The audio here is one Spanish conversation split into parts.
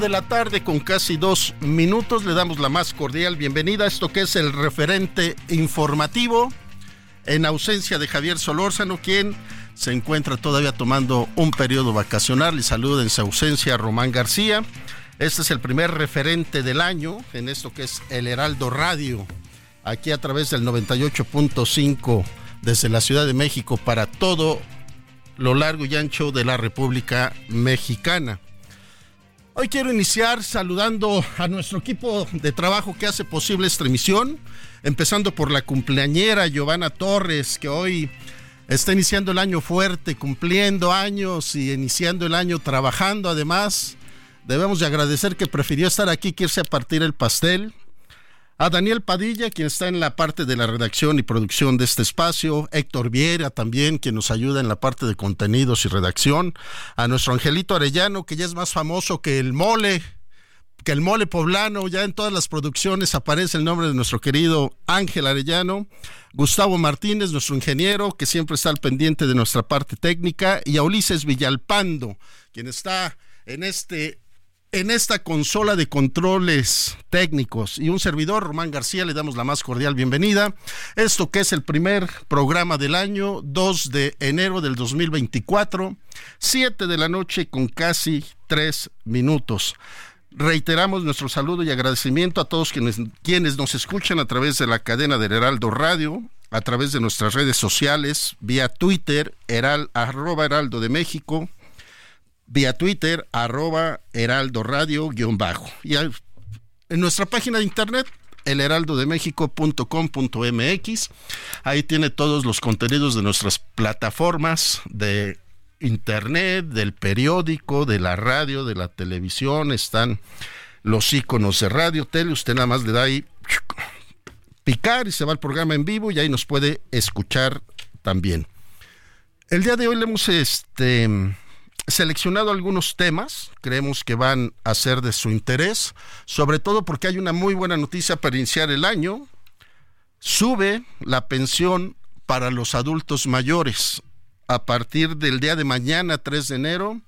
De la tarde con casi dos minutos. Le damos la más cordial bienvenida a esto que es el referente informativo en ausencia de Javier Solórzano, quien se encuentra todavía tomando un periodo vacacional. Le saluda en su ausencia a Román García. Este es el primer referente del año en esto que es el Heraldo Radio, aquí a través del 98.5 desde la Ciudad de México para todo lo largo y ancho de la República Mexicana. Hoy quiero iniciar saludando a nuestro equipo de trabajo que hace posible esta emisión, empezando por la cumpleañera Giovanna Torres, que hoy está iniciando el año fuerte, cumpliendo años y iniciando el año trabajando. Además, debemos de agradecer que prefirió estar aquí que irse a partir el pastel a Daniel Padilla, quien está en la parte de la redacción y producción de este espacio, Héctor Viera también, quien nos ayuda en la parte de contenidos y redacción, a nuestro Angelito Arellano, que ya es más famoso que el mole, que el mole poblano, ya en todas las producciones aparece el nombre de nuestro querido Ángel Arellano, Gustavo Martínez, nuestro ingeniero, que siempre está al pendiente de nuestra parte técnica, y a Ulises Villalpando, quien está en este en esta consola de controles técnicos y un servidor, Román García, le damos la más cordial bienvenida. Esto que es el primer programa del año, 2 de enero del 2024, 7 de la noche con casi 3 minutos. Reiteramos nuestro saludo y agradecimiento a todos quienes, nos escuchan a través de la cadena del Heraldo Radio, a través de nuestras redes sociales, vía Twitter, arroba Heraldo de México, vía Twitter, arroba Heraldo Radio guion bajo. Y en nuestra página de internet, elheraldodemexico.com.mx, ahí tiene todos los contenidos de nuestras plataformas de internet, del periódico, de la radio, de la televisión, están los iconos de radio, tele, usted nada más le da ahí picar y se va al programa en vivo y ahí nos puede escuchar también. El día de hoy le hemos este seleccionado algunos temas, creemos que van a ser de su interés, sobre todo porque hay una muy buena noticia para iniciar el año. Sube la pensión para los adultos mayores. A partir del día de mañana, 3 de enero,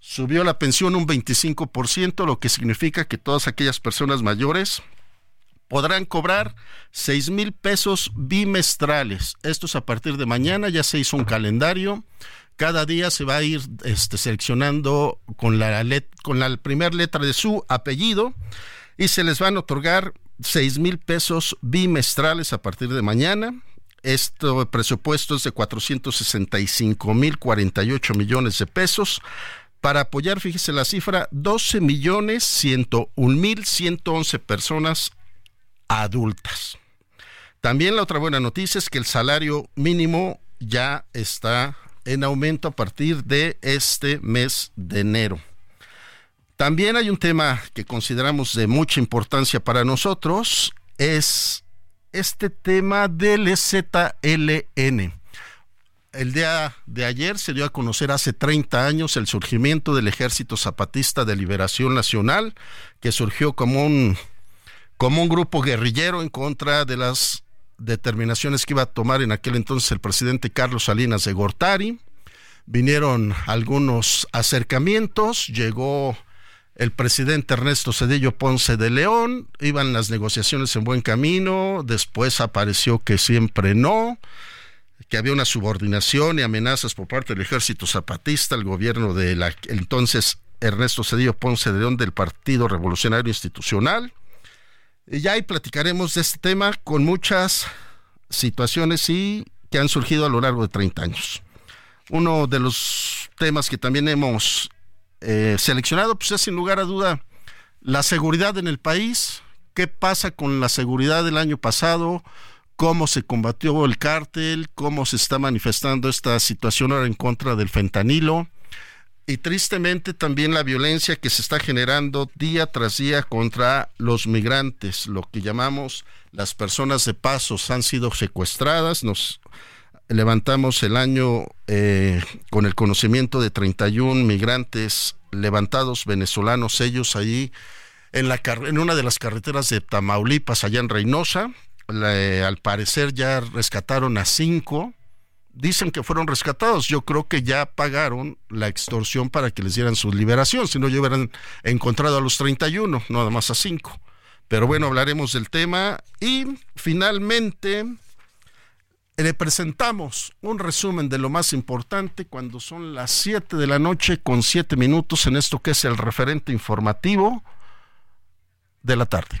subió la pensión un 25%, lo que significa que todas aquellas personas mayores podrán cobrar 6 mil pesos bimestrales. Esto es a partir de mañana, ya se hizo un calendario cada día se va a ir este, seleccionando con la, primera letra de su apellido y se les van a otorgar seis mil pesos bimestrales a partir de mañana. Esto presupuesto es de 465 mil 48 millones de pesos. para apoyar, fíjese la cifra, 12 millones 101 mil 111 personas adultas. También la otra buena noticia es que el salario mínimo ya está en aumento a partir de este mes de enero. También hay un tema que consideramos de mucha importancia para nosotros, es este tema del ZLN. El día de ayer se dio a conocer hace 30 años el surgimiento del Ejército Zapatista de Liberación Nacional, que surgió como un, como un grupo guerrillero en contra de las determinaciones que iba a tomar en aquel entonces el presidente Carlos Salinas de Gortari. Vinieron algunos acercamientos, llegó el presidente Ernesto Cedillo Ponce de León, iban las negociaciones en buen camino, después apareció que siempre no, que había una subordinación y amenazas por parte del ejército zapatista al gobierno del entonces Ernesto Cedillo Ponce de León del Partido Revolucionario Institucional. Y ya ahí platicaremos de este tema con muchas situaciones y que han surgido a lo largo de 30 años. Uno de los temas que también hemos eh, seleccionado pues es sin lugar a duda la seguridad en el país, qué pasa con la seguridad del año pasado, cómo se combatió el cártel, cómo se está manifestando esta situación ahora en contra del fentanilo, y tristemente también la violencia que se está generando día tras día contra los migrantes, lo que llamamos las personas de pasos han sido secuestradas. Nos levantamos el año eh, con el conocimiento de 31 migrantes levantados venezolanos, ellos allí en, la, en una de las carreteras de Tamaulipas, allá en Reynosa. al parecer ya rescataron a cinco dicen que fueron rescatados. Yo creo que ya pagaron la extorsión para que les dieran su liberación, si no, ya hubieran encontrado a los 31, nada más a 5. Pero bueno, hablaremos del tema y finalmente le presentamos un resumen de lo más importante cuando son las 7 de la noche con 7 minutos en esto que es el referente informativo de la tarde.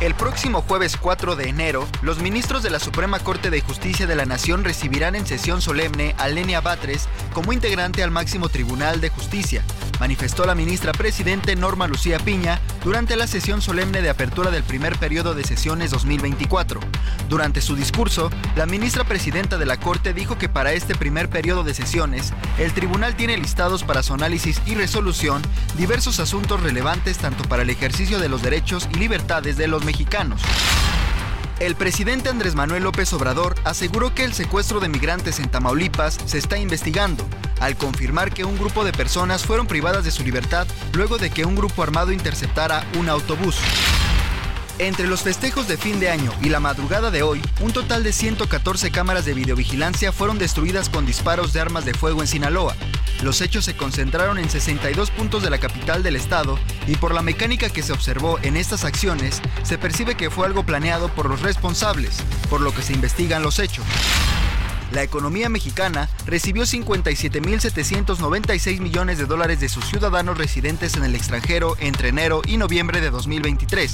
El próximo jueves 4 de enero, los ministros de la Suprema Corte de Justicia de la Nación recibirán en sesión solemne a Lenia Batres como integrante al máximo Tribunal de Justicia, manifestó la ministra presidente Norma Lucía Piña durante la sesión solemne de apertura del primer periodo de sesiones 2024. Durante su discurso, la ministra presidenta de la Corte dijo que para este primer periodo de sesiones, el tribunal tiene listados para su análisis y resolución diversos asuntos relevantes tanto para el ejercicio de los derechos y libertades de los mexicanos. El presidente Andrés Manuel López Obrador aseguró que el secuestro de migrantes en Tamaulipas se está investigando, al confirmar que un grupo de personas fueron privadas de su libertad luego de que un grupo armado interceptara un autobús. Entre los festejos de fin de año y la madrugada de hoy, un total de 114 cámaras de videovigilancia fueron destruidas con disparos de armas de fuego en Sinaloa. Los hechos se concentraron en 62 puntos de la capital del estado y por la mecánica que se observó en estas acciones, se percibe que fue algo planeado por los responsables, por lo que se investigan los hechos la economía mexicana recibió 57.796 millones de dólares de sus ciudadanos residentes en el extranjero entre enero y noviembre de 2023,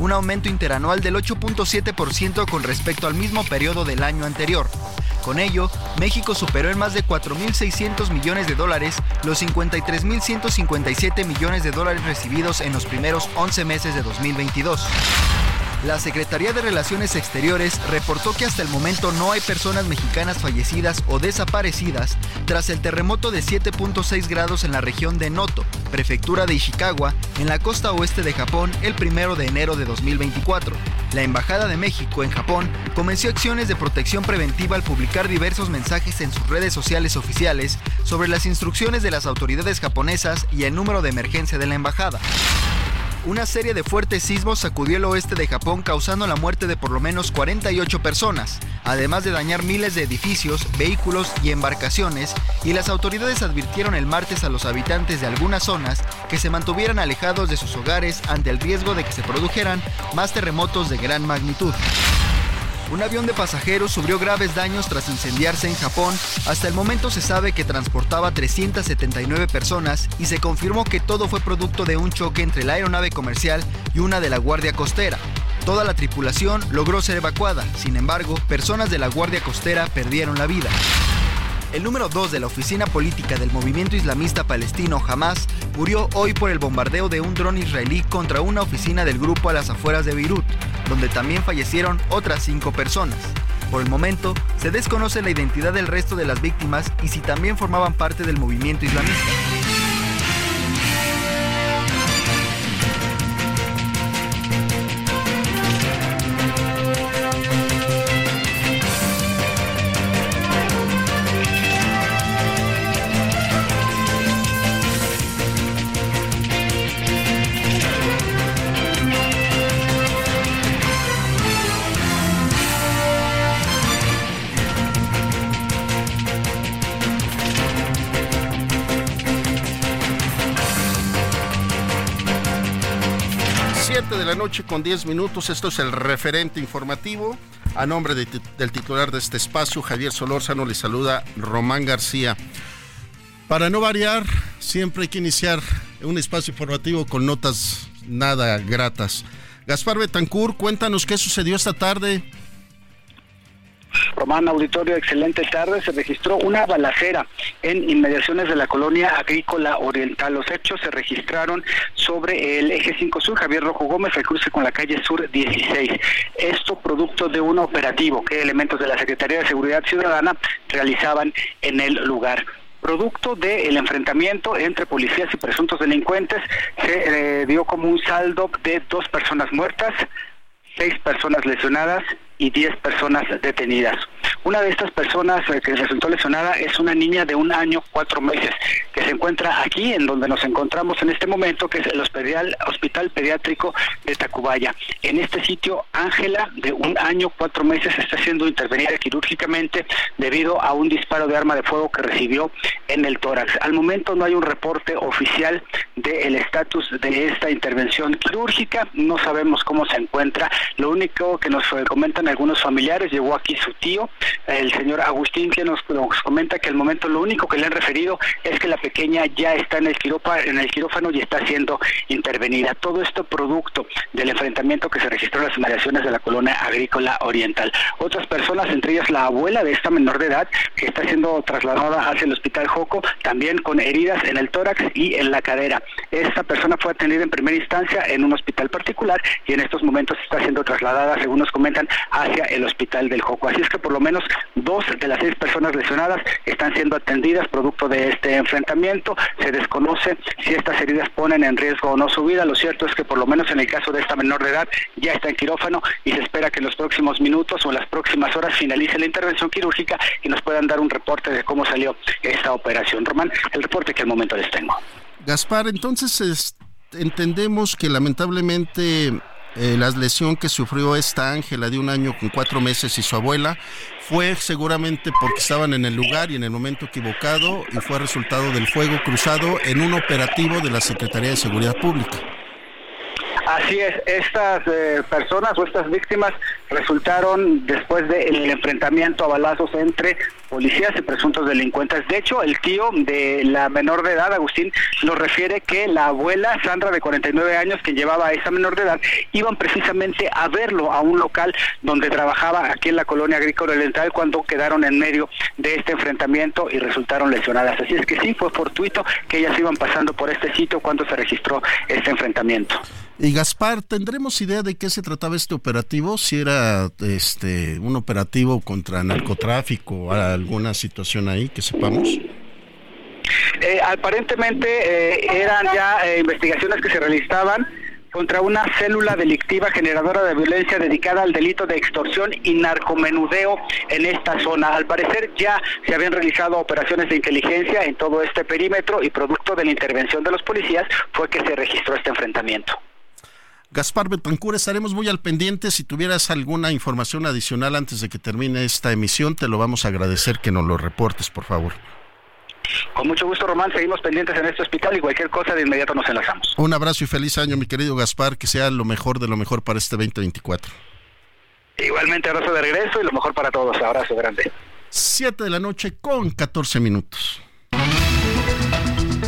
un aumento interanual del 8.7% con respecto al mismo periodo del año anterior. Con ello, México superó en más de 4.600 millones de dólares los 53.157 millones de dólares recibidos en los primeros 11 meses de 2022. La Secretaría de Relaciones Exteriores reportó que hasta el momento no hay personas mexicanas fallecidas o desaparecidas tras el terremoto de 7.6 grados en la región de Noto, prefectura de Ishikawa, en la costa oeste de Japón, el primero de enero de 2024. La Embajada de México en Japón comenzó acciones de protección preventiva al publicar diversos mensajes en sus redes sociales oficiales sobre las instrucciones de las autoridades japonesas y el número de emergencia de la embajada. Una serie de fuertes sismos sacudió el oeste de Japón causando la muerte de por lo menos 48 personas, además de dañar miles de edificios, vehículos y embarcaciones, y las autoridades advirtieron el martes a los habitantes de algunas zonas que se mantuvieran alejados de sus hogares ante el riesgo de que se produjeran más terremotos de gran magnitud. Un avión de pasajeros sufrió graves daños tras incendiarse en Japón. Hasta el momento se sabe que transportaba 379 personas y se confirmó que todo fue producto de un choque entre la aeronave comercial y una de la Guardia Costera. Toda la tripulación logró ser evacuada, sin embargo, personas de la Guardia Costera perdieron la vida. El número 2 de la oficina política del movimiento islamista palestino Hamas murió hoy por el bombardeo de un dron israelí contra una oficina del grupo a las afueras de Beirut, donde también fallecieron otras cinco personas. Por el momento, se desconoce la identidad del resto de las víctimas y si también formaban parte del movimiento islamista. Con 10 minutos. Esto es el referente informativo. A nombre de, del titular de este espacio, Javier Solórzano, le saluda Román García. Para no variar, siempre hay que iniciar un espacio informativo con notas nada gratas. Gaspar Betancur, cuéntanos qué sucedió esta tarde Román Auditorio, excelente tarde. Se registró una balacera en inmediaciones de la colonia agrícola oriental. Los hechos se registraron sobre el eje 5 Sur, Javier Rojo Gómez, el cruce con la calle Sur 16. Esto producto de un operativo que elementos de la Secretaría de Seguridad Ciudadana realizaban en el lugar producto del enfrentamiento entre policías y presuntos delincuentes, se eh, dio como un saldo de dos personas muertas, seis personas lesionadas y 10 personas detenidas. Una de estas personas eh, que resultó lesionada es una niña de un año, cuatro meses, que se encuentra aquí, en donde nos encontramos en este momento, que es el Hospital, Hospital Pediátrico de Tacubaya. En este sitio, Ángela, de un año, cuatro meses, está siendo intervenida quirúrgicamente debido a un disparo de arma de fuego que recibió en el tórax. Al momento no hay un reporte oficial del estatus de esta intervención quirúrgica, no sabemos cómo se encuentra. Lo único que nos comentan algunos familiares, llegó aquí su tío, el señor Agustín, que nos, comenta que al momento lo único que le han referido es que la pequeña ya está en el, en el quirófano y está siendo intervenida. Todo esto producto del enfrentamiento que se registró en las inmediaciones de la colonia agrícola oriental. Otras personas, entre ellas la abuela de esta menor de edad, que está siendo trasladada hacia el hospital Joco, también con heridas en el tórax y en la cadera. Esta persona fue atendida en primera instancia en un hospital particular y en estos momentos está siendo trasladada, según nos comentan, hacia el hospital del Joco. Así es que por lo menos dos de las seis personas lesionadas están siendo atendidas producto de este enfrentamiento. Se desconoce si estas heridas ponen en riesgo o no su vida. Lo cierto es que por lo menos en el caso de esta menor de edad ya está en quirófano y se espera que en los próximos minutos o en las próximas horas finalice la intervención quirúrgica y nos puedan dar un reporte de cómo salió esta operación. Román, el reporte que al momento les tengo. Gaspar, entonces entendemos que lamentablemente eh, la lesión que sufrió esta Ángela de un año con cuatro meses y su abuela fue seguramente porque estaban en el lugar y en el momento equivocado y fue resultado del fuego cruzado en un operativo de la Secretaría de Seguridad Pública. Así es, estas eh, personas o estas víctimas resultaron después del enfrentamiento a balazos entre policías y presuntos delincuentes. De hecho, el tío de la menor de edad, Agustín, nos refiere que la abuela, Sandra, de 49 años, que llevaba a esa menor de edad, iban precisamente a verlo a un local donde trabajaba aquí en la colonia agrícola oriental cuando quedaron en medio de este enfrentamiento y resultaron lesionadas. Así es que sí, fue fortuito que ellas iban pasando por este sitio cuando se registró este enfrentamiento. Y Gaspar, ¿tendremos idea de qué se trataba este operativo? Si era este un operativo contra narcotráfico, alguna situación ahí que sepamos. Eh, aparentemente eh, eran ya eh, investigaciones que se realizaban contra una célula delictiva generadora de violencia dedicada al delito de extorsión y narcomenudeo en esta zona. Al parecer ya se habían realizado operaciones de inteligencia en todo este perímetro y producto de la intervención de los policías fue que se registró este enfrentamiento. Gaspar Betancur, estaremos muy al pendiente. Si tuvieras alguna información adicional antes de que termine esta emisión, te lo vamos a agradecer que nos lo reportes, por favor. Con mucho gusto, Román. Seguimos pendientes en este hospital y cualquier cosa de inmediato nos enlazamos. Un abrazo y feliz año, mi querido Gaspar. Que sea lo mejor de lo mejor para este 2024. Igualmente, abrazo de regreso y lo mejor para todos. Abrazo grande. Siete de la noche con 14 minutos.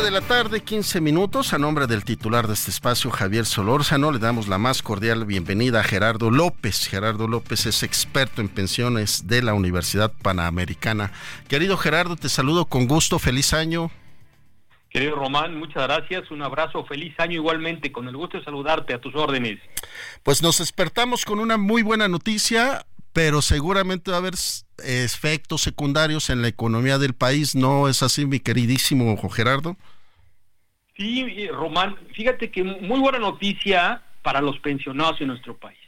De la tarde, 15 minutos. A nombre del titular de este espacio, Javier Solórzano, le damos la más cordial bienvenida a Gerardo López. Gerardo López es experto en pensiones de la Universidad Panamericana. Querido Gerardo, te saludo con gusto. Feliz año. Querido Román, muchas gracias. Un abrazo, feliz año igualmente. Con el gusto de saludarte a tus órdenes. Pues nos despertamos con una muy buena noticia pero seguramente va a haber efectos secundarios en la economía del país, ¿no es así, mi queridísimo Gerardo? Sí, Román, fíjate que muy buena noticia para los pensionados en nuestro país,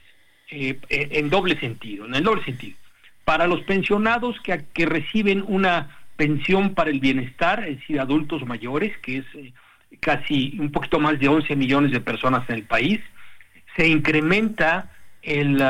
eh, eh, en doble sentido, en el doble sentido. Para los pensionados que, que reciben una pensión para el bienestar, es decir, adultos mayores, que es eh, casi un poquito más de 11 millones de personas en el país, se incrementa el...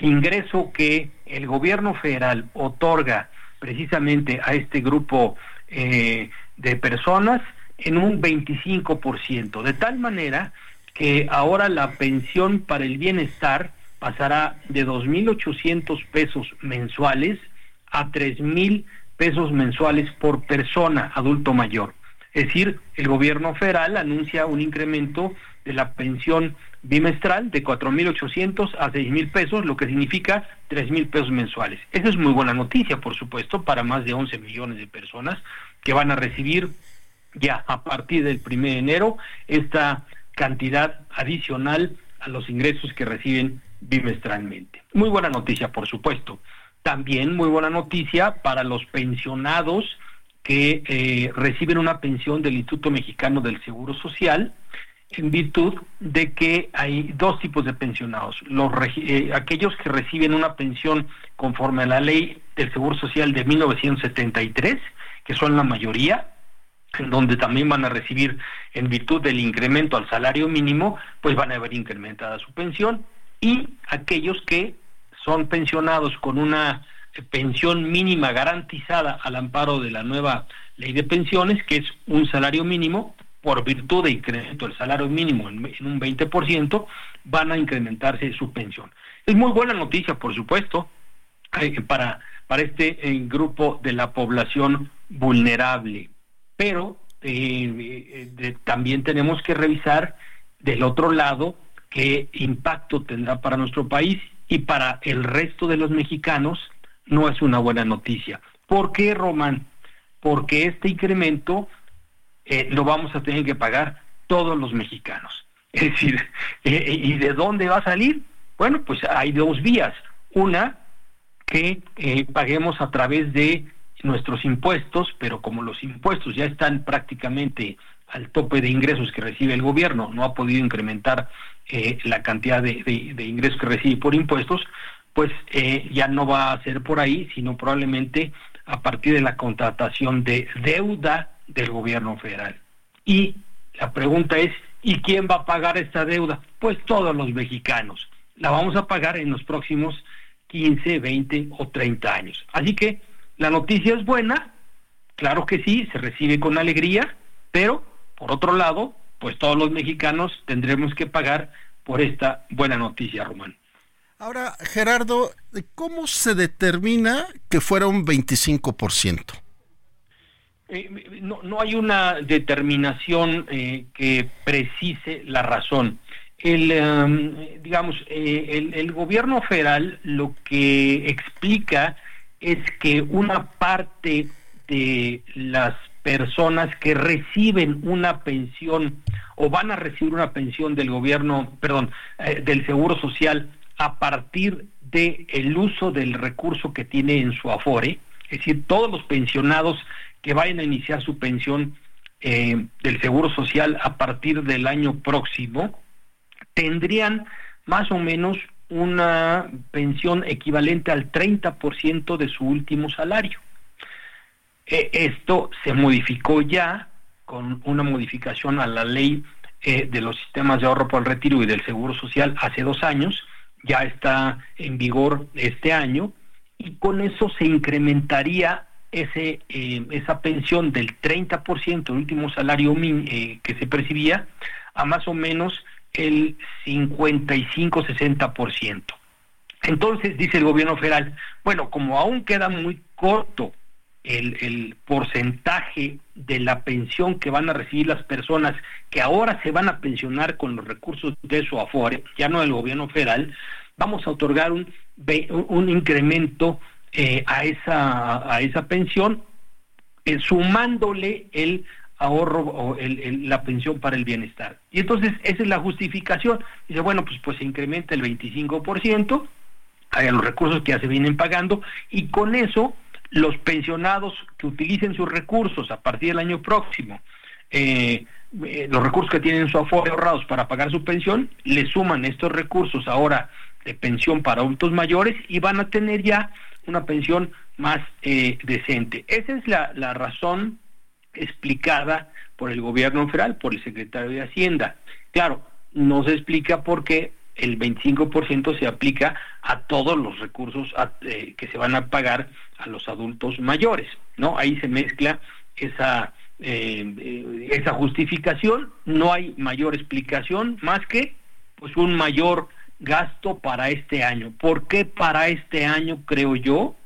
ingreso que el gobierno federal otorga precisamente a este grupo eh, de personas en un 25%, de tal manera que ahora la pensión para el bienestar pasará de 2.800 pesos mensuales a 3.000 pesos mensuales por persona adulto mayor. Es decir, el gobierno federal anuncia un incremento de la pensión bimestral de 4.800 a 6.000 pesos, lo que significa 3.000 pesos mensuales. Esa es muy buena noticia, por supuesto, para más de 11 millones de personas que van a recibir ya a partir del 1 de enero esta cantidad adicional a los ingresos que reciben bimestralmente. Muy buena noticia, por supuesto. También muy buena noticia para los pensionados que eh, reciben una pensión del Instituto Mexicano del Seguro Social, en virtud de que hay dos tipos de pensionados, los eh, aquellos que reciben una pensión conforme a la ley del Seguro Social de 1973, que son la mayoría, en donde también van a recibir en virtud del incremento al salario mínimo, pues van a haber incrementada su pensión, y aquellos que son pensionados con una pensión mínima garantizada al amparo de la nueva ley de pensiones, que es un salario mínimo, por virtud de incremento del salario mínimo en, un 20%, van a incrementarse su pensión. Es muy buena noticia, por supuesto, eh, para, para este eh, grupo de la población vulnerable, pero eh, también tenemos que revisar del otro lado qué impacto tendrá para nuestro país y para el resto de los mexicanos no es una buena noticia. ¿Por qué, Román? Porque este incremento eh, lo vamos a tener que pagar todos los mexicanos. Es decir, eh, eh, ¿y de dónde va a salir? Bueno, pues hay dos vías. Una, que paguemos a través de nuestros impuestos, pero como los impuestos ya están prácticamente al tope de ingresos que recibe el gobierno, no ha podido incrementar la cantidad de, de, ingresos que recibe por impuestos, pues ya no va a ser por ahí, sino probablemente a partir de la contratación de deuda del gobierno federal. Y la pregunta es, ¿y quién va a pagar esta deuda? Pues todos los mexicanos. La vamos a pagar en los próximos 15, 20 o 30 años. Así que la noticia es buena, claro que sí, se recibe con alegría, pero por otro lado, pues todos los mexicanos tendremos que pagar por esta buena noticia, Román. Ahora, Gerardo, ¿cómo se determina que fuera un 25%? Eh, no, no, hay una determinación eh, que precise la razón. El, digamos, eh, el, gobierno federal lo que explica es que una parte de las personas que reciben una pensión o van a recibir una pensión del gobierno, perdón, del seguro social a partir de el uso del recurso que tiene en su afore, es decir, todos los pensionados que vayan a iniciar su pensión eh, del Seguro Social a partir del año próximo, tendrían más o menos una pensión equivalente al 30% de su último salario. Eh, esto se modificó ya con una modificación a la ley eh, de los sistemas de ahorro por el retiro y del Seguro Social hace dos años, ya está en vigor este año, y con eso se incrementaría ese, eh, esa pensión del 30% del último salario eh, que se percibía a más o menos el 55-60%. Entonces, dice el gobierno federal, bueno, como aún queda muy corto el, el, porcentaje de la pensión que van a recibir las personas que ahora se van a pensionar con los recursos de su Afore, ya no del gobierno federal, vamos a otorgar un, un incremento eh, a, esa, a esa pensión, eh, sumándole el ahorro o el, la pensión para el bienestar. Y entonces esa es la justificación. Dice, bueno, pues, pues se incrementa el 25% a los recursos que ya se vienen pagando y con eso los pensionados que utilicen sus recursos a partir del año próximo, eh, los recursos que tienen su aforo ahorrados para pagar su pensión, le suman estos recursos ahora de pensión para adultos mayores y van a tener ya una pensión más eh, decente. Esa es la, la razón explicada por el gobierno federal, por el secretario de Hacienda. Claro, no se explica por qué el 25% se aplica a todos los recursos eh, que se van a pagar a los adultos mayores, ¿no? Ahí se mezcla esa eh, eh, esa justificación, no hay mayor explicación más que pues un mayor gasto para este año. ¿Por qué para este año creo yo?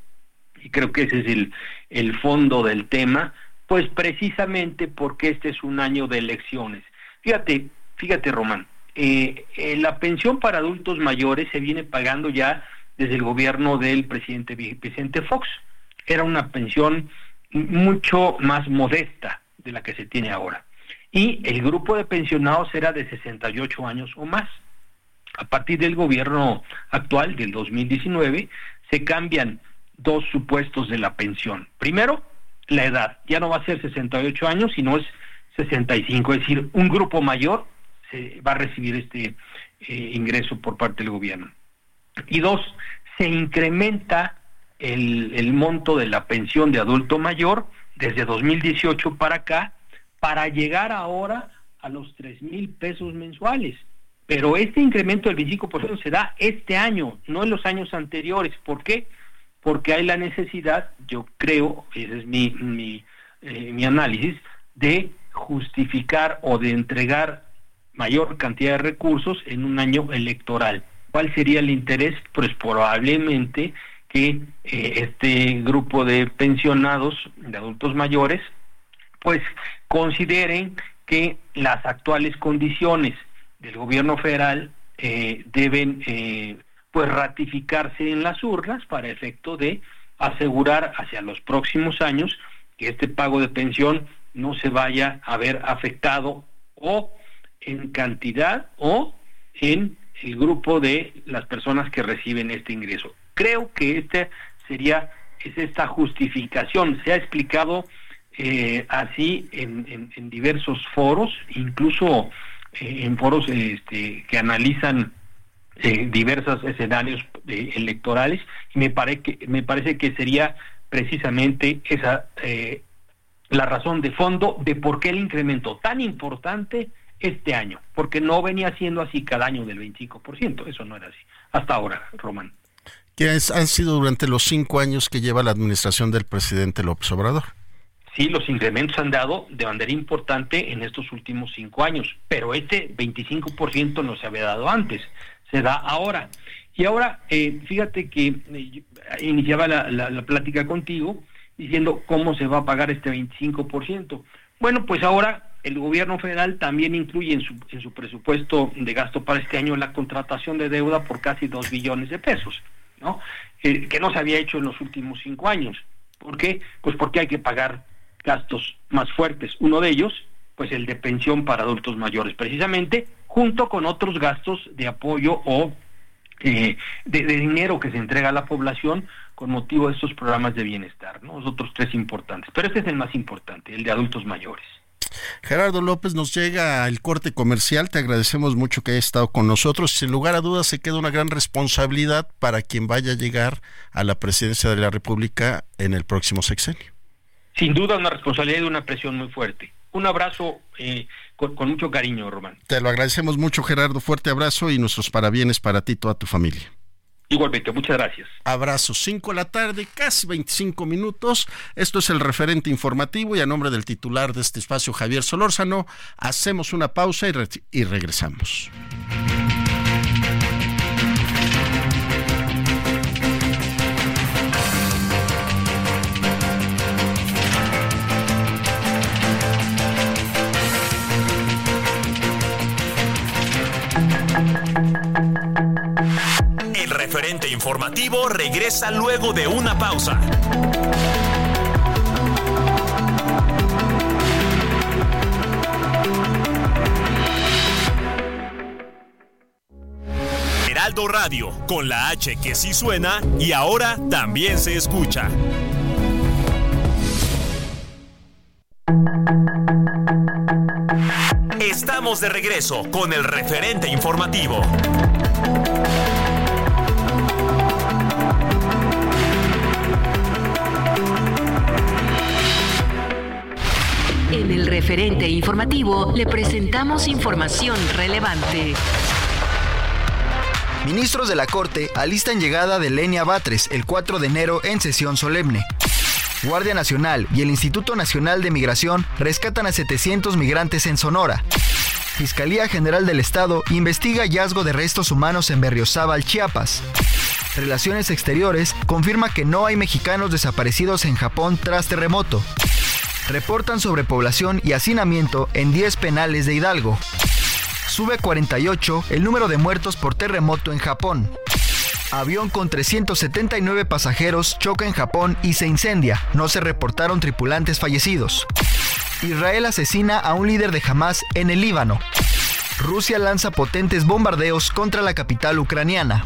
Y creo que ese es el, el fondo del tema, pues precisamente porque este es un año de elecciones. Fíjate, fíjate Román, eh, eh, la pensión para adultos mayores se viene pagando ya desde el gobierno del presidente Vicente Fox. Era una pensión mucho más modesta de la que se tiene ahora. Y el grupo de pensionados era de 68 años o más. A partir del gobierno actual, del 2019, se cambian dos supuestos de la pensión. Primero, la edad. Ya no va a ser 68 años, sino es 65. Es decir, un grupo mayor va a recibir este eh, ingreso por parte del gobierno. Y dos, se incrementa el, el monto de la pensión de adulto mayor desde 2018 para acá para llegar ahora a los 3 mil pesos mensuales. Pero este incremento del 25% se da este año, no en los años anteriores. ¿Por qué? porque hay la necesidad, yo creo, ese es mi, eh, mi análisis, de justificar o de entregar mayor cantidad de recursos en un año electoral. ¿Cuál sería el interés? Pues probablemente que eh, este grupo de pensionados, de adultos mayores, pues consideren que las actuales condiciones del gobierno federal eh, deben eh, pues ratificarse en las urnas para efecto de asegurar hacia los próximos años que este pago de pensión no se vaya a ver afectado o en cantidad o en el grupo de las personas que reciben este ingreso. Creo que esta sería es esta justificación. Se ha explicado eh, así en, en, diversos foros, incluso en foros este, que analizan eh, diversos escenarios eh, electorales y me, parece que, me parece que sería precisamente esa eh, la razón de fondo de por qué el incremento tan importante este año, porque no venía siendo así cada año del 25%, eso no era así, hasta ahora, Román. ¿Qué han sido durante los cinco años que lleva la administración del presidente López Obrador? Sí, los incrementos han dado de manera importante en estos últimos cinco años, pero este 25% no se había dado antes se da ahora. Y ahora, eh, fíjate que eh, iniciaba la, plática contigo diciendo cómo se va a pagar este 25%. Bueno, pues ahora el gobierno federal también incluye en su, en su presupuesto de gasto para este año la contratación de deuda por casi 2 billones de pesos, ¿no? Eh, que no se había hecho en los últimos cinco años. ¿Por qué? Pues porque hay que pagar gastos más fuertes. Uno de ellos, pues el de pensión para adultos mayores, precisamente junto con otros gastos de apoyo o eh, de, dinero que se entrega a la población con motivo de estos programas de bienestar, ¿no? Los otros tres importantes, pero este es el más importante, el de adultos mayores. Gerardo López, nos llega el corte comercial, te agradecemos mucho que hayas estado con nosotros. Sin lugar a dudas, se queda una gran responsabilidad para quien vaya a llegar a la presidencia de la República en el próximo sexenio. Sin duda, una responsabilidad y una presión muy fuerte. Un abrazo eh, con, mucho cariño, Román. Te lo agradecemos mucho, Gerardo. Fuerte abrazo y nuestros parabienes para ti y toda tu familia. Igualmente, muchas gracias. Abrazo, 5 de la tarde, casi 25 minutos. Esto es el referente informativo y a nombre del titular de este espacio, Javier Solórzano, hacemos una pausa y, y regresamos. Informativo regresa luego de una pausa. Heraldo Radio, con la H que sí suena y ahora también se escucha. Estamos de regreso con el referente informativo. Referente informativo le presentamos información relevante. Ministros de la Corte alistan llegada de Lenia Batres el 4 de enero en sesión solemne. Guardia Nacional y el Instituto Nacional de Migración rescatan a 700 migrantes en Sonora. Fiscalía General del Estado investiga hallazgo de restos humanos en Berriozábal, Chiapas. Relaciones Exteriores confirma que no hay mexicanos desaparecidos en Japón tras terremoto. Reportan sobre población y hacinamiento en 10 penales de Hidalgo. Sube 48 el número de muertos por terremoto en Japón. Avión con 379 pasajeros choca en Japón y se incendia. No se reportaron tripulantes fallecidos. Israel asesina a un líder de Hamas en el Líbano. Rusia lanza potentes bombardeos contra la capital ucraniana.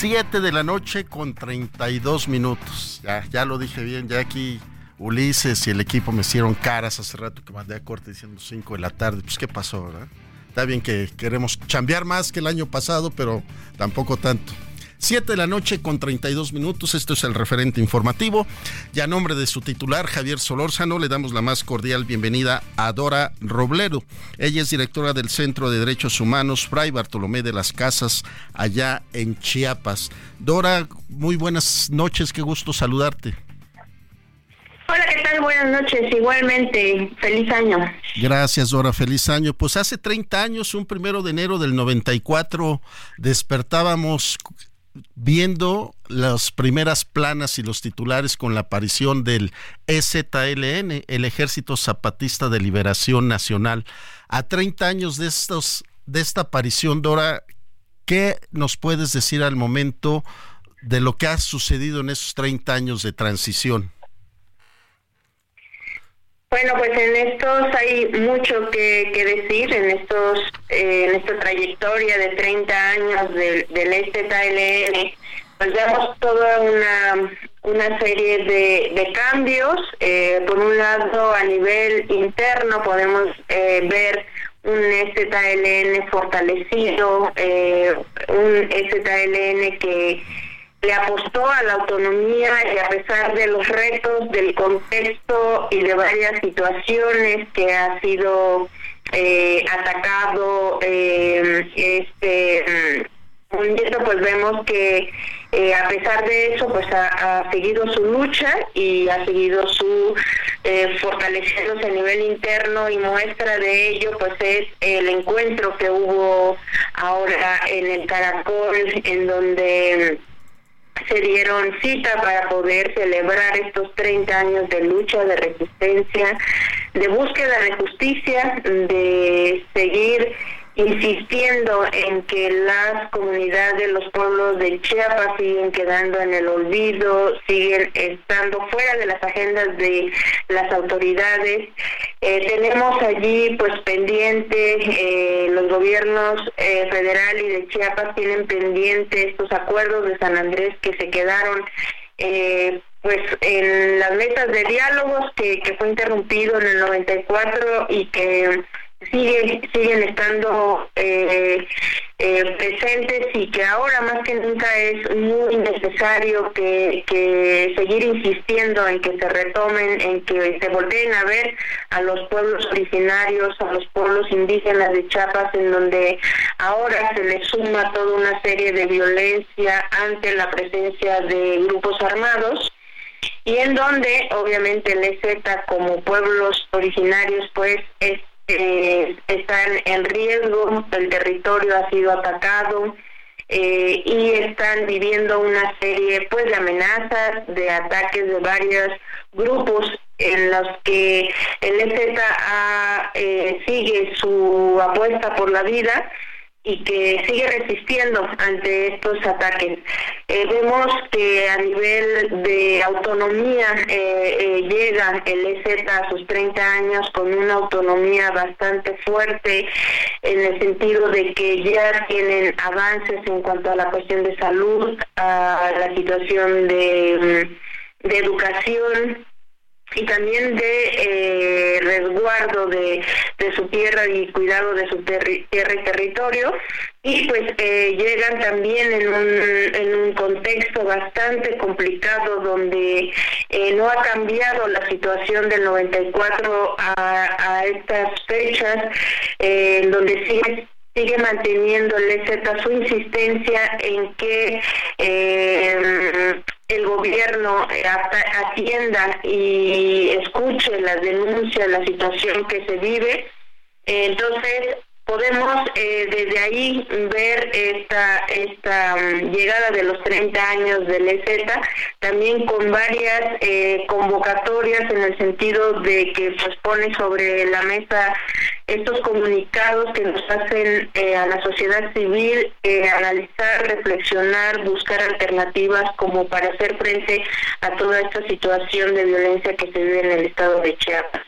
Siete de la noche con 32 minutos. Ya, ya lo dije bien, ya aquí Ulises y el equipo me hicieron caras hace rato que mandé a corte diciendo 5 de la tarde. Pues, ¿qué pasó, verdad? Está bien que queremos chambear más que el año pasado, pero tampoco tanto. 7 de la noche con 32 minutos, esto es el referente informativo. Y a nombre de su titular, Javier Solórzano, le damos la más cordial bienvenida a Dora Robledo. Ella es directora del Centro de Derechos Humanos Fray Bartolomé de las Casas, allá en Chiapas. Dora, muy buenas noches, qué gusto saludarte. Hola, ¿qué tal? Buenas noches. Igualmente, feliz año. Gracias, Dora, feliz año. Pues hace 30 años, un primero de enero del 94, despertábamos viendo las primeras planas y los titulares con la aparición del EZLN, el Ejército Zapatista de Liberación Nacional. A 30 años de estos de esta aparición, Dora, ¿qué nos puedes decir al momento de lo que ha sucedido en esos 30 años de transición? Bueno, pues en estos hay mucho que, que decir, en estos eh, en esta trayectoria de 30 años del, del STLN, pues vemos toda una, una serie de, de cambios. Eh, por un lado, a nivel interno podemos eh, ver un STLN fortalecido, eh, un STLN que le apostó a la autonomía y a pesar de los retos del contexto y de varias situaciones que ha sido eh, atacado eh, este pues vemos que eh, a pesar de eso pues ha, ha, seguido su lucha y ha seguido su eh, fortaleciéndose a nivel interno y muestra de ello pues es el encuentro que hubo ahora en el Caracol en donde se dieron cita para poder celebrar estos 30 años de lucha, de resistencia, de búsqueda de justicia, de seguir insistiendo en que las comunidades de los pueblos de Chiapas siguen quedando en el olvido, siguen estando fuera de las agendas de las autoridades. Eh, tenemos allí pues pendiente, eh, los gobiernos eh, federal y de Chiapas tienen pendiente estos acuerdos de San Andrés que se quedaron pues en las mesas de diálogos que, que fue interrumpido en el 94 y que siguen siguen estando eh, eh, presentes y que ahora más que nunca es muy necesario que, que seguir insistiendo en que se retomen, en que se volteen a ver a los pueblos originarios, a los pueblos indígenas de Chiapas, en donde ahora se les suma toda una serie de violencia ante la presencia de grupos armados y en donde obviamente el EZ como pueblos originarios pues es eh, están en riesgo, el territorio ha sido atacado eh, y están viviendo una serie pues de amenazas, de ataques de varios grupos en los que el EZ eh, sigue su apuesta por la vida y que sigue resistiendo ante estos ataques. Eh, vemos que a nivel de autonomía eh, eh, llega el EZ a sus 30 años con una autonomía bastante fuerte en el sentido de que ya tienen avances en cuanto a la cuestión de salud, a la situación de, de educación, y también de eh, resguardo de, de, su tierra y cuidado de su tierra y territorio. Y pues eh, llegan también en un, en un contexto bastante complicado donde eh, no ha cambiado la situación del 94 a, a estas fechas donde sigue sigue manteniendo el EZ su insistencia en que eh, el gobierno atienda y escuche las denuncias, la situación que se vive. Entonces, podemos eh, desde ahí ver esta mm, llegada de los 30 años del EZ también con varias eh, convocatorias en el sentido de que pues pone sobre la mesa estos comunicados que nos hacen eh, a la sociedad civil analizar, reflexionar, buscar alternativas como para hacer frente a toda esta situación de violencia que se vive en el estado de Chiapas.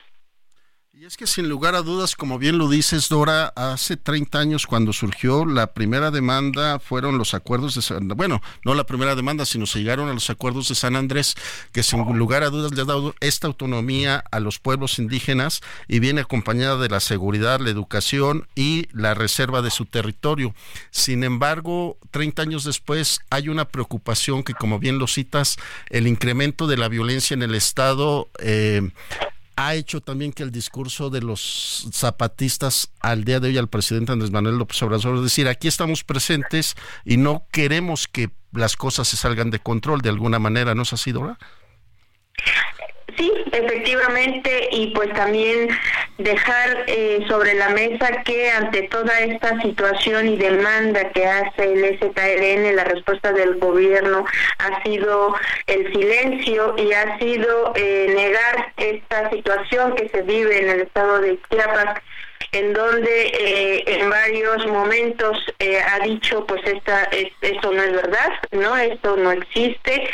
Y es que sin lugar a dudas, como bien lo dices, Dora, hace 30 años cuando surgió la primera demanda fueron los acuerdos de San, bueno, no la primera demanda, sino se llegaron a los acuerdos de San Andrés, que sin lugar a dudas le ha dado esta autonomía a los pueblos indígenas y viene acompañada de la seguridad, la educación y la reserva de su territorio. Sin embargo, 30 años después hay una preocupación que, como bien lo citas, el incremento de la violencia en el Estado eh, ha hecho también que el discurso de los zapatistas al día de hoy al presidente Andrés Manuel López Obrador es decir, aquí estamos presentes y no queremos que las cosas se salgan de control de alguna manera, ¿no es así, Dora? Sí, efectivamente, y pues también dejar eh, sobre la mesa que ante toda esta situación y demanda que hace el SKLN, la respuesta del gobierno ha sido el silencio y ha sido eh, negar esta situación que se vive en el estado de Chiapas en donde eh, en varios momentos eh, ha dicho pues esta esto no es verdad no esto no existe.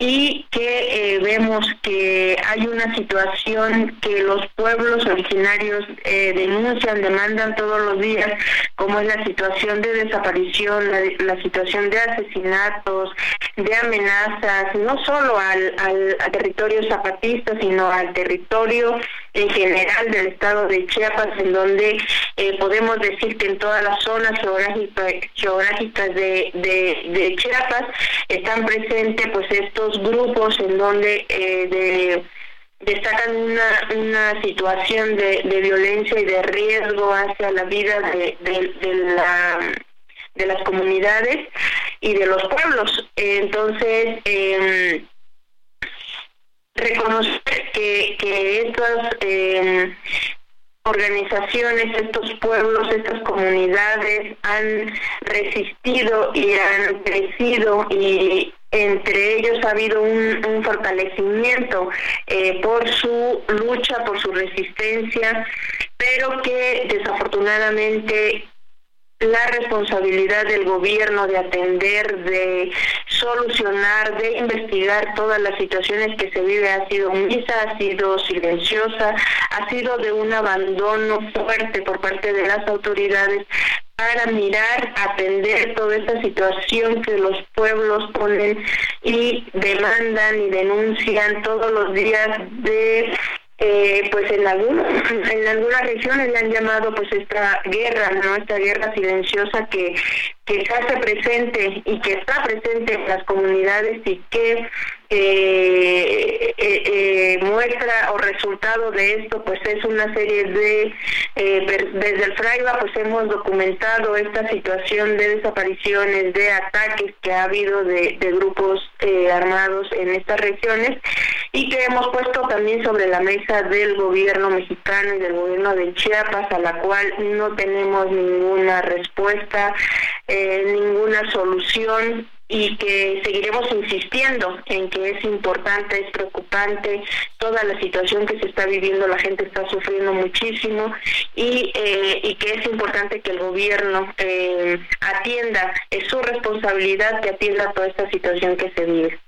Y que eh, vemos que hay una situación que los pueblos originarios denuncian demandan todos los días como es la situación de desaparición la, situación de asesinatos de amenazas no solo al territorio zapatista sino al territorio en general del estado de Chiapas en donde eh, podemos decir que en todas las zonas geográficas de, de, Chiapas están presentes pues estos grupos en donde eh, destacan una, una situación de, de, violencia y de riesgo hacia la vida de, de, la de las comunidades y de los pueblos. Entonces, eh, reconocer que, que estas eh, organizaciones, estos pueblos, estas comunidades han resistido y han crecido y entre ellos ha habido un, fortalecimiento eh, por su lucha, por su resistencia, pero que desafortunadamente la responsabilidad del gobierno de atender, de solucionar, de investigar todas las situaciones que se vive. Ha sido misa, ha sido silenciosa, ha sido de un abandono fuerte por parte de las autoridades para mirar, atender toda esta situación que los pueblos ponen y demandan y denuncian todos los días de eh, pues en algunos en algunas regiones le han llamado pues esta guerra no esta guerra silenciosa que que se hace presente y que está presente en las comunidades y que eh, eh, eh, muestra o resultado de esto pues es una serie de desde el Fraiba pues hemos documentado esta situación de desapariciones de ataques que ha habido de, de grupos armados en estas regiones y que hemos puesto también sobre la mesa del gobierno mexicano y del gobierno de Chiapas a la cual no tenemos ninguna respuesta ninguna solución y que seguiremos insistiendo en que es importante, es preocupante toda la situación que se está viviendo, la gente está sufriendo muchísimo y, eh, y que es importante que el gobierno eh, atienda, es su responsabilidad que atienda toda esta situación que se vive.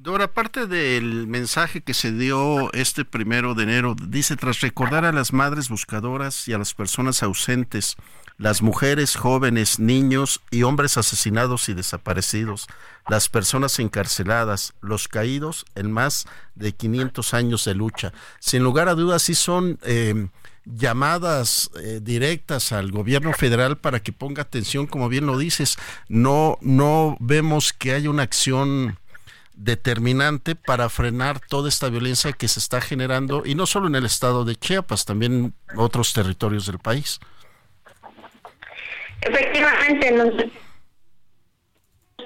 Dora, aparte del mensaje que se dio este primero de enero, dice, tras recordar a las madres buscadoras y a las personas ausentes, las mujeres, jóvenes, niños y hombres asesinados y desaparecidos, las personas encarceladas, los caídos en más de 500 años de lucha. Sin lugar a dudas, sí son eh, llamadas eh, directas al gobierno federal para que ponga atención, como bien lo dices, no, no vemos que haya una acción determinante para frenar toda esta violencia que se está generando y no solo en el estado de Chiapas, también en otros territorios del país. Efectivamente, nos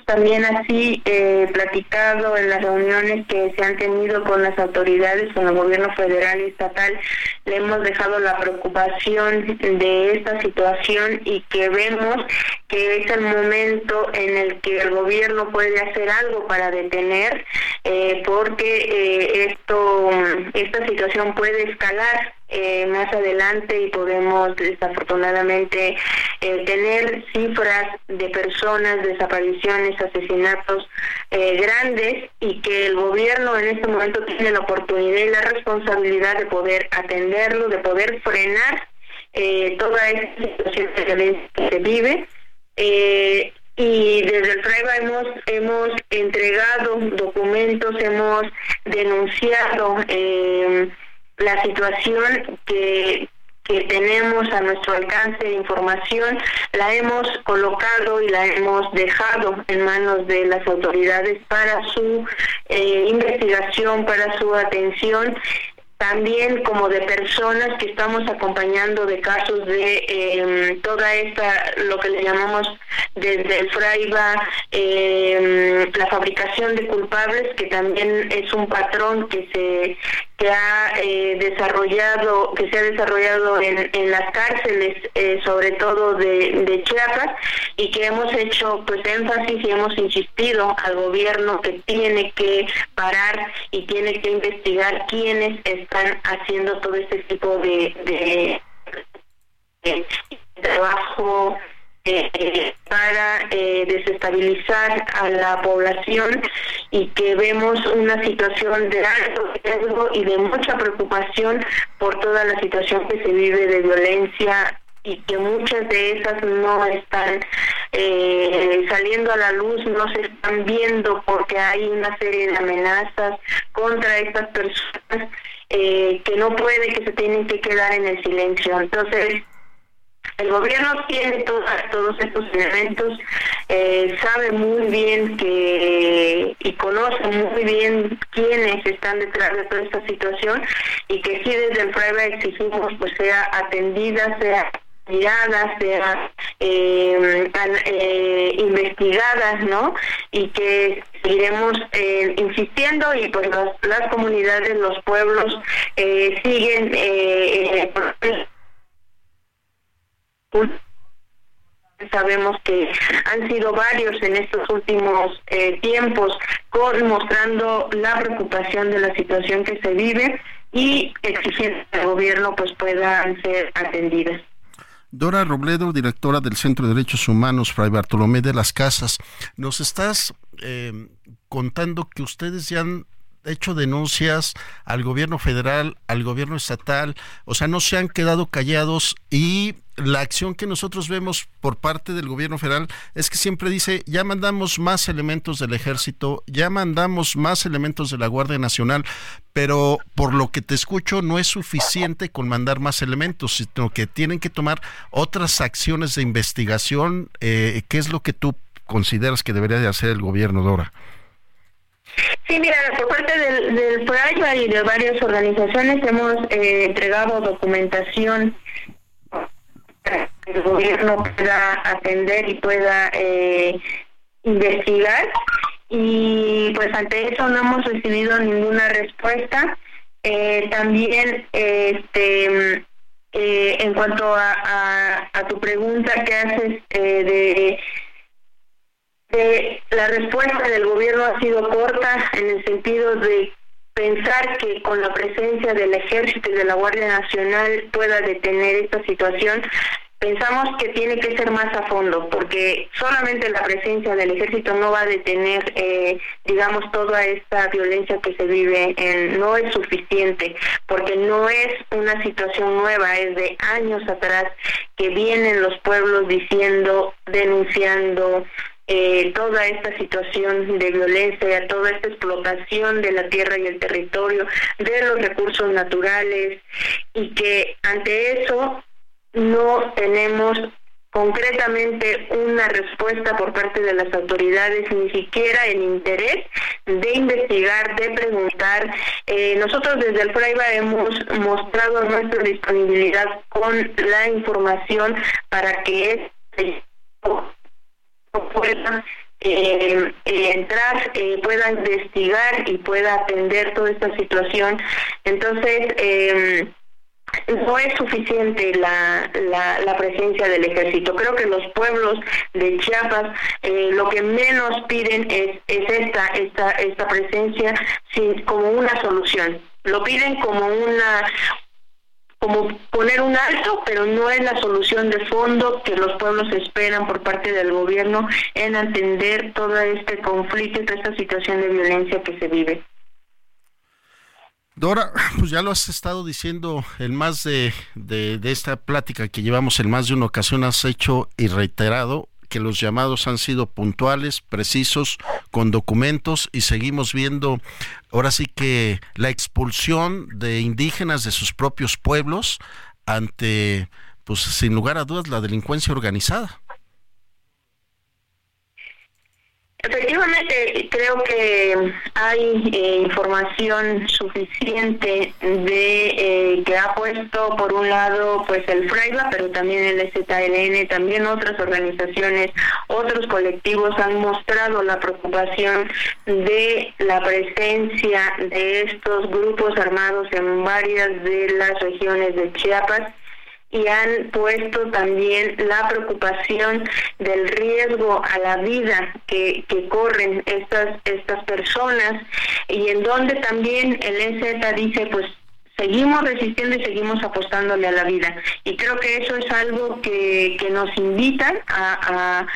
también así eh, platicado en las reuniones que se han tenido con las autoridades, con el gobierno federal y estatal, le hemos dejado la preocupación de esta situación y que vemos que es el momento en el que el gobierno puede hacer algo para detener, eh, porque eh, esto, esta situación puede escalar eh, más adelante y podemos desafortunadamente eh, tener cifras de personas, desapariciones, asesinatos eh, grandes y que el gobierno en este momento tiene la oportunidad y la responsabilidad de poder atenderlo, de poder frenar toda esta situación de violencia que se vive. y desde el FRAIBA hemos, hemos entregado documentos, hemos denunciado eh, la situación que, que tenemos a nuestro alcance de información la hemos colocado y la hemos dejado en manos de las autoridades para su eh, investigación, para su atención también como de personas que estamos acompañando de casos de em, toda esta, lo que le llamamos desde el FRAIBA, em, la fabricación de culpables, que también es un patrón que se que ha eh, desarrollado, que se ha desarrollado en, las cárceles, eh, sobre todo de, de, Chiapas, y que hemos hecho pues énfasis y hemos insistido al gobierno que tiene que parar y tiene que investigar quiénes están haciendo todo este tipo de, de trabajo eh, eh, desestabilizar a la población y que vemos una situación de alto riesgo y de mucha preocupación por toda la situación que se vive de violencia y que muchas de esas no están eh, saliendo a la luz, no se están viendo porque hay una serie de amenazas contra estas personas eh, que no puede, que se tienen que quedar en el silencio. Entonces, el gobierno tiene todos estos elementos, eh, sabe muy bien que y conoce muy bien quiénes están detrás de toda esta situación y que si desde el prueba exigimos pues sea atendida, sea mirada, sea eh, eh, investigadas, ¿no? Y que seguiremos eh, insistiendo y pues las, las, comunidades, los pueblos eh, siguen sabemos que han sido varios en estos últimos eh, tiempos mostrando la preocupación de la situación que se vive y exigiendo que el gobierno pues puedan ser atendidas. Dora Robledo, directora del Centro de Derechos Humanos Fray Bartolomé de las Casas, nos estás eh, contando que ustedes ya han hecho denuncias al gobierno federal, al gobierno estatal, o sea, no se han quedado callados y la acción que nosotros vemos por parte del gobierno federal es que siempre dice, ya mandamos más elementos del ejército, ya mandamos más elementos de la Guardia Nacional, pero por lo que te escucho no es suficiente con mandar más elementos, sino que tienen que tomar otras acciones de investigación. Eh, ¿Qué es lo que tú consideras que debería de hacer el gobierno, Dora? Sí, mira, por parte del, del y de varias organizaciones hemos eh, entregado documentación el gobierno pueda atender y pueda eh, investigar y pues ante eso no hemos recibido ninguna respuesta. Eh, también este en cuanto a, a, tu pregunta que haces de la respuesta del gobierno ha sido corta en el sentido de pensar que con la presencia del ejército y de la Guardia Nacional pueda detener esta situación. Pensamos que tiene que ser más a fondo, porque solamente la presencia del ejército no va a detener, eh, digamos, toda esta violencia que se vive, en, no es suficiente, porque no es una situación nueva, es de años atrás que vienen los pueblos diciendo, denunciando, eh, toda esta situación de violencia, toda esta explotación de la tierra y el territorio, de los recursos naturales, y que ante eso no tenemos concretamente una respuesta por parte de las autoridades, ni siquiera el interés de investigar, de preguntar. Eh, nosotros desde el FRAIBA hemos mostrado nuestra disponibilidad con la información para que este pueda eh, eh, entrar, eh, pueda investigar y pueda atender toda esta situación. Entonces, em, no es suficiente la, la, presencia del ejército. Creo que los pueblos de Chiapas lo que menos piden es, es esta, esta, esta presencia sin, como una solución. Lo piden como una, como poner un alto, pero no es la solución de fondo que los pueblos esperan por parte del gobierno en atender todo este conflicto y toda esta situación de violencia que se vive. Dora, pues ya lo has estado diciendo en más de, de, de esta plática que llevamos en más de una ocasión, has hecho y reiterado que los llamados han sido puntuales, precisos, con documentos y seguimos viendo ahora sí que la expulsión de indígenas de sus propios pueblos ante, pues sin lugar a dudas, la delincuencia organizada. Efectivamente, creo que hay eh, información suficiente de eh, que ha puesto por un lado pues el FRAIBA, pero también el ZLN, también otras organizaciones, otros colectivos han mostrado la preocupación de la presencia de estos grupos armados en varias de las regiones de Chiapas y han puesto también la preocupación del riesgo a la vida que, que corren estas estas personas. Y en donde también el EZ dice pues seguimos resistiendo y seguimos apostándole a la vida. Y creo que eso es algo que, nos invita a,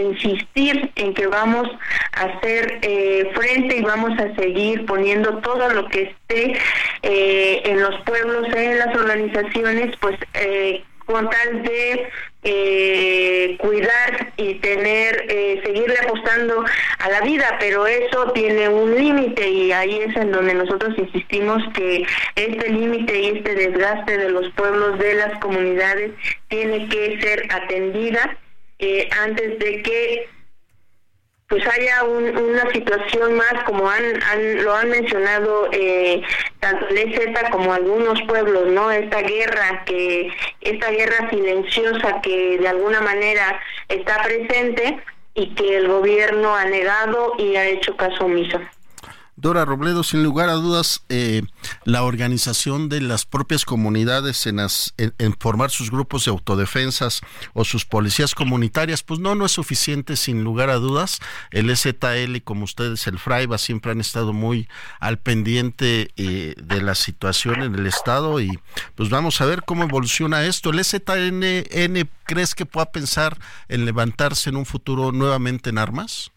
insistir en que vamos a hacer eh, frente y vamos a seguir poniendo todo lo que esté eh, en los pueblos, en las organizaciones, pues eh, con tal de eh, cuidar y tener, eh, seguirle apostando a la vida, pero eso tiene un límite y ahí es en donde nosotros insistimos que este límite y este desgaste de los pueblos, de las comunidades, tiene que ser atendida eh, antes de que pues haya una situación más como han, lo han mencionado eh, tanto el EZ como algunos pueblos no esta guerra que esta guerra silenciosa que de alguna manera está presente y que el gobierno ha negado y ha hecho caso omiso Dora Robledo, sin lugar a dudas, eh, la organización de las propias comunidades en, en, formar sus grupos de autodefensas o sus policías comunitarias, pues no, no es suficiente, sin lugar a dudas. El STL, como ustedes, el FRAIBA, siempre han estado muy al pendiente eh, de la situación en el Estado y pues vamos a ver cómo evoluciona esto. ¿El STN crees que pueda pensar en levantarse en un futuro nuevamente en armas?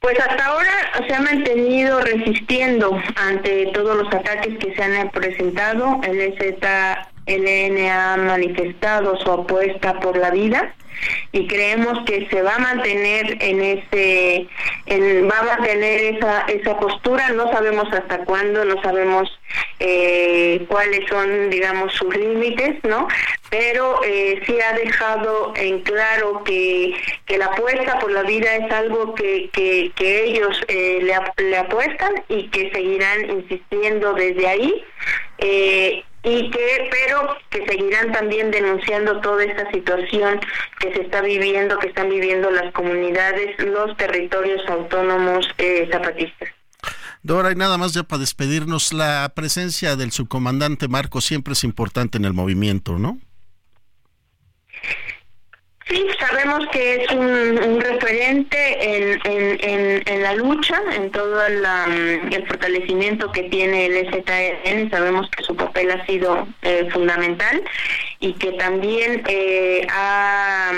Pues hasta ahora se ha mantenido resistiendo ante todos los ataques que se han presentado. El ZLN ha manifestado su apuesta por la vida y creemos que se va a mantener en ese va a mantener esa esa postura. No sabemos hasta cuándo no sabemos eh, cuáles son digamos sus límites no pero eh, sí ha dejado en claro que, la apuesta por la vida es algo que, que, que ellos eh, le, le apuestan y que seguirán insistiendo desde ahí. Eh, y que pero que seguirán también denunciando toda esta situación que se está viviendo, que están viviendo las comunidades, los territorios autónomos eh, zapatistas. Dora, y nada más ya para despedirnos, la presencia del subcomandante Marco siempre es importante en el movimiento, ¿no? Sí, sabemos que es un, referente en, en, la lucha, en todo el fortalecimiento que tiene el EZN. Sabemos que su papel ha sido eh, fundamental y que también eh, ha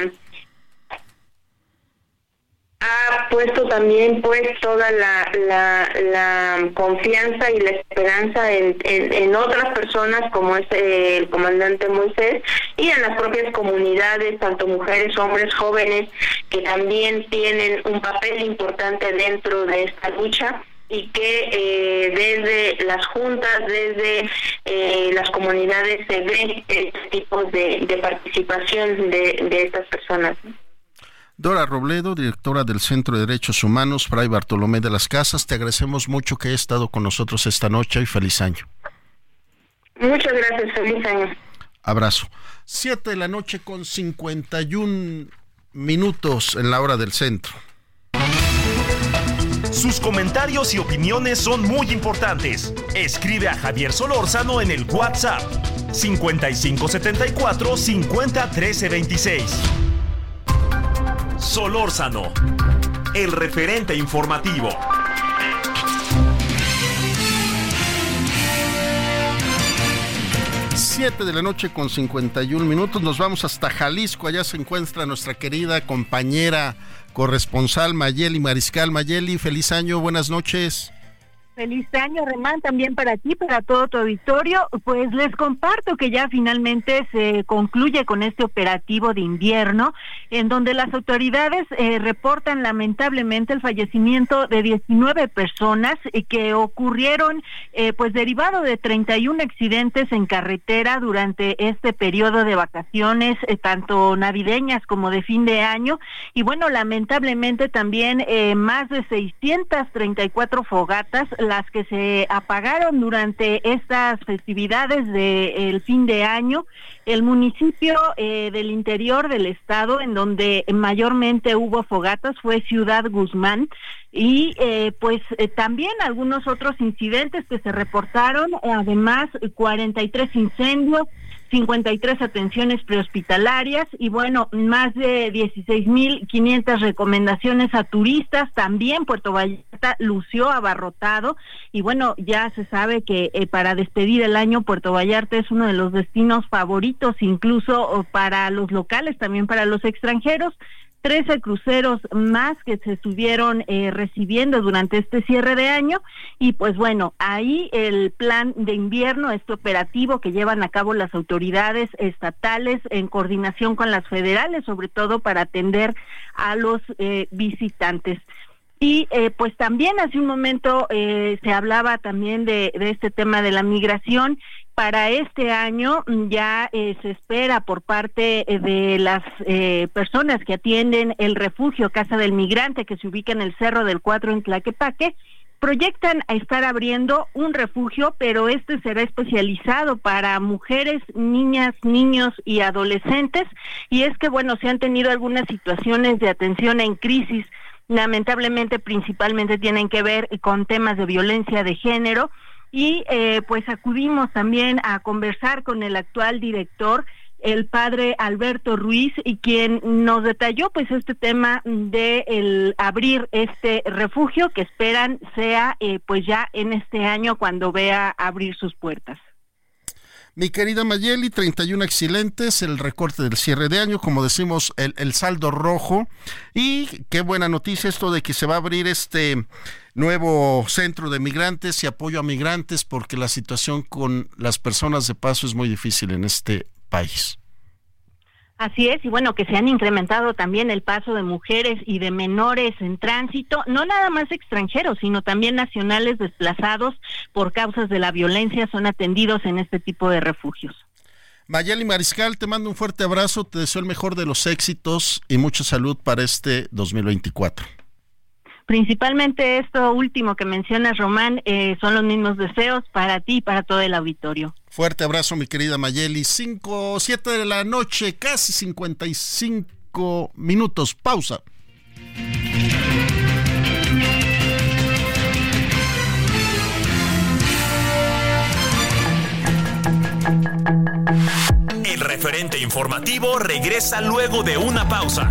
ha puesto también pues toda la, la, confianza y la esperanza en, en, otras personas como es el comandante Moisés y en las propias comunidades, tanto mujeres, hombres, jóvenes, que también tienen un papel importante dentro de esta lucha y que eh, desde las juntas, desde eh, las comunidades se ve este tipo de, de participación de, de estas personas. Dora Robledo, directora del Centro de Derechos Humanos, Fray Bartolomé de las Casas, te agradecemos mucho que hayas estado con nosotros esta noche y feliz año. Muchas gracias, feliz año. Abrazo. Siete de la noche con 51 minutos en la hora del centro. Sus comentarios y opiniones son muy importantes. Escribe a Javier Solórzano en el WhatsApp 5574 501326. Solórzano, el referente informativo. Siete de la noche con 51 minutos. Nos vamos hasta Jalisco. Allá se encuentra nuestra querida compañera corresponsal Mayeli Mariscal. Mayeli, feliz año, buenas noches. Feliz año, Remán, también para ti, para todo tu auditorio. Pues les comparto que ya finalmente se concluye con este operativo de invierno, en donde las autoridades eh, reportan lamentablemente el fallecimiento de 19 personas eh, que ocurrieron, eh, pues derivado de 31 accidentes en carretera durante este periodo de vacaciones, tanto navideñas como de fin de año. Y bueno, lamentablemente también más de 634 fogatas las que se apagaron durante estas festividades del fin de año. El municipio eh, del interior del estado, en donde mayormente hubo fogatas, fue Ciudad Guzmán. Y eh, pues eh, también algunos otros incidentes que se reportaron, además 43 incendios, 53 atenciones prehospitalarias y bueno, más de 16.500 recomendaciones a turistas. También Puerto Vallarta lució abarrotado y bueno, ya se sabe que eh, para despedir el año Puerto Vallarta es uno de los destinos favoritos, incluso para los locales, también para los extranjeros. 13 cruceros más que se estuvieron eh, recibiendo durante este cierre de año y pues bueno, ahí el plan de invierno, este operativo que llevan a cabo las autoridades estatales en coordinación con las federales, sobre todo para atender a los eh, visitantes. Y eh, pues también hace un momento se hablaba también de, este tema de la migración para este año mm, ya eh, se espera por parte eh, de las eh, personas que atienden el refugio Casa del Migrante que se ubica en el Cerro del Cuatro en Tlaquepaque, proyectan a estar abriendo un refugio, pero este será especializado para mujeres, niñas, niños y adolescentes. Y es que, bueno, se han tenido algunas situaciones de atención en crisis lamentablemente principalmente tienen que ver con temas de violencia de género y eh, pues acudimos también a conversar con el actual director el padre Alberto Ruiz y quien nos detalló pues este tema de el abrir este refugio que esperan sea eh, pues ya en este año cuando vea abrir sus puertas. Mi querida Mayeli, 31 excelentes, el recorte del cierre de año, como decimos, el, el, saldo rojo. Y qué buena noticia esto de que se va a abrir este nuevo centro de migrantes y apoyo a migrantes, porque la situación con las personas de paso es muy difícil en este país. Así es, y bueno, que se han incrementado también el paso de mujeres y de menores en tránsito, no nada más extranjeros, sino también nacionales desplazados por causas de la violencia son atendidos en este tipo de refugios. Mayeli Mariscal, te mando un fuerte abrazo, te deseo el mejor de los éxitos y mucha salud para este 2024 principalmente esto último que mencionas, Román, eh, son los mismos deseos para ti y para todo el auditorio. Fuerte abrazo, mi querida Mayeli. 5, 7 de la noche, casi 55 minutos. Pausa. El referente informativo regresa luego de una pausa.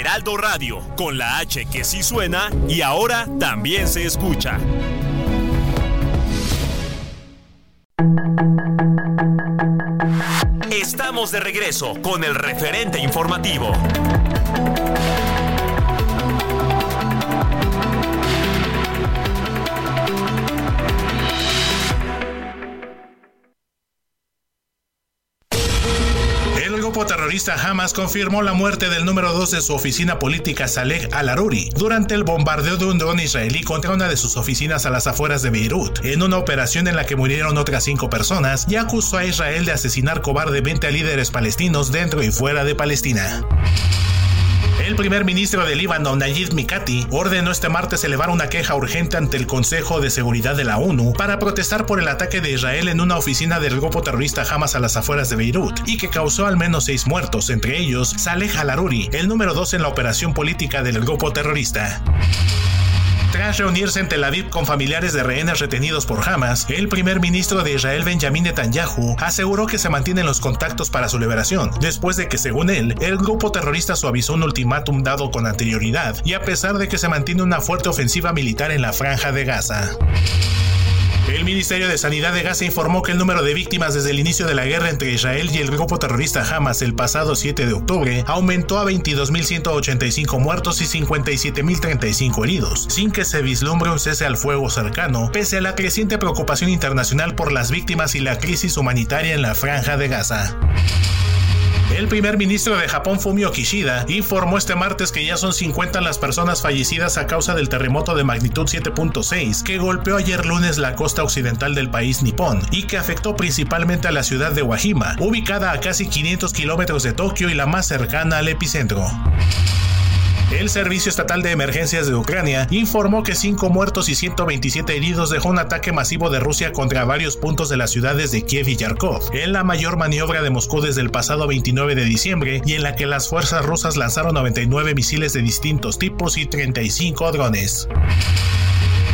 Heraldo Radio, con la H que sí suena y ahora también se escucha. Estamos de regreso con el referente informativo. Terrorista Hamas confirmó la muerte del número 2 de su oficina política Saleh al-Aruri durante el bombardeo de un dron israelí contra una de sus oficinas a las afueras de Beirut, en una operación en la que murieron otras cinco personas y acusó a Israel de asesinar cobardemente a líderes palestinos dentro y fuera de Palestina. El primer ministro de Líbano, Nayib Mikati, ordenó este martes elevar una queja urgente ante el Consejo de Seguridad de la ONU para protestar por el ataque de Israel en una oficina del grupo terrorista Hamas a las afueras de Beirut y que causó al menos seis muertos, entre ellos Saleh al-Aruri, el número dos en la operación política del grupo terrorista. Tras reunirse en Tel Aviv con familiares de rehenes retenidos por Hamas, el primer ministro de Israel Benjamin Netanyahu aseguró que se mantienen los contactos para su liberación, después de que, según él, el grupo terrorista suavizó un ultimátum dado con anterioridad y a pesar de que se mantiene una fuerte ofensiva militar en la franja de Gaza. El Ministerio de Sanidad de Gaza informó que el número de víctimas desde el inicio de la guerra entre Israel y el grupo terrorista Hamas el pasado 7 de octubre aumentó a 22.185 muertos y 57.035 heridos, sin que se vislumbre un cese al fuego cercano, pese a la creciente preocupación internacional por las víctimas y la crisis humanitaria en la franja de Gaza. El primer ministro de Japón, Fumio Kishida, informó este martes que ya son 50 las personas fallecidas a causa del terremoto de magnitud 7.6 que golpeó ayer lunes la costa occidental del país nipón y que afectó principalmente a la ciudad de Wajima, ubicada a casi 500 kilómetros de Tokio y la más cercana al epicentro. El Servicio Estatal de Emergencias de Ucrania informó que 5 muertos y 127 heridos dejó un ataque masivo de Rusia contra varios puntos de las ciudades de Kiev y Yarkov, en la mayor maniobra de Moscú desde el pasado 29 de diciembre y en la que las fuerzas rusas lanzaron 99 misiles de distintos tipos y 35 drones.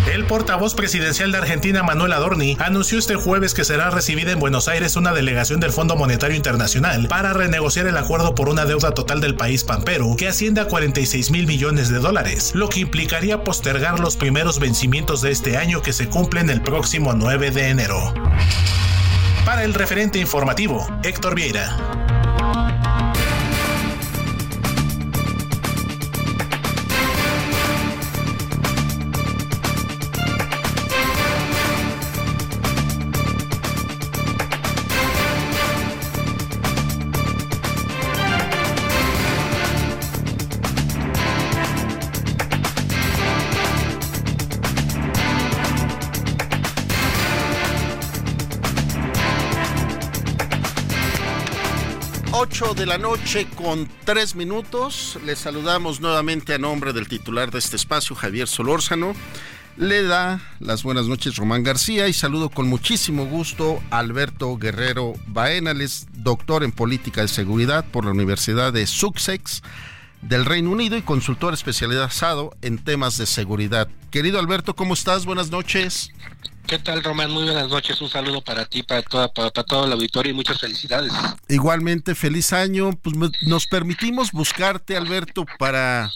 El portavoz presidencial de Argentina, Manuel Adorni, anunció este jueves que será recibida en Buenos Aires una delegación del Fondo Monetario Internacional para renegociar el acuerdo por una deuda total del país pampero que asciende a 46 mil millones de dólares, lo que implicaría postergar los primeros vencimientos de este año que se cumplen el próximo 9 de enero. Para el referente informativo, Héctor Vieira. 8 de la noche con 3 minutos. Les saludamos nuevamente a nombre del titular de este espacio, Javier Solórzano. Le da las buenas noches Román García y saludo con muchísimo gusto a Alberto Guerrero Baena, doctor en política de seguridad por la Universidad de Sussex del Reino Unido y consultor especializado en temas de seguridad. Querido Alberto, ¿cómo estás? Buenas noches. ¿Qué tal, Román? Muy buenas noches. Un saludo para ti, para, toda, para, todo el auditorio y muchas felicidades. Igualmente, feliz año. Pues nos permitimos buscarte, Alberto, para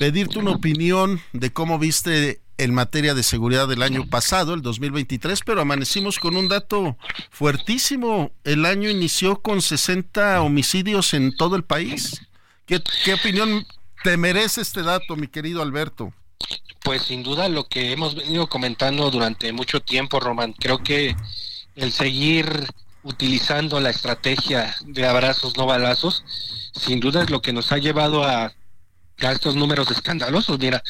pedirte una opinión de cómo viste en materia de seguridad del año pasado, el 2023, pero amanecimos con un dato fuertísimo. El año inició con 60 homicidios en todo el país. ¿Qué, qué opinión te merece este dato, mi querido Alberto? Pues sin duda lo que hemos venido comentando durante mucho tiempo, Román, creo que el seguir utilizando la estrategia de abrazos no balazos, sin duda es lo que nos ha llevado a, a estos números escandalosos. Mira,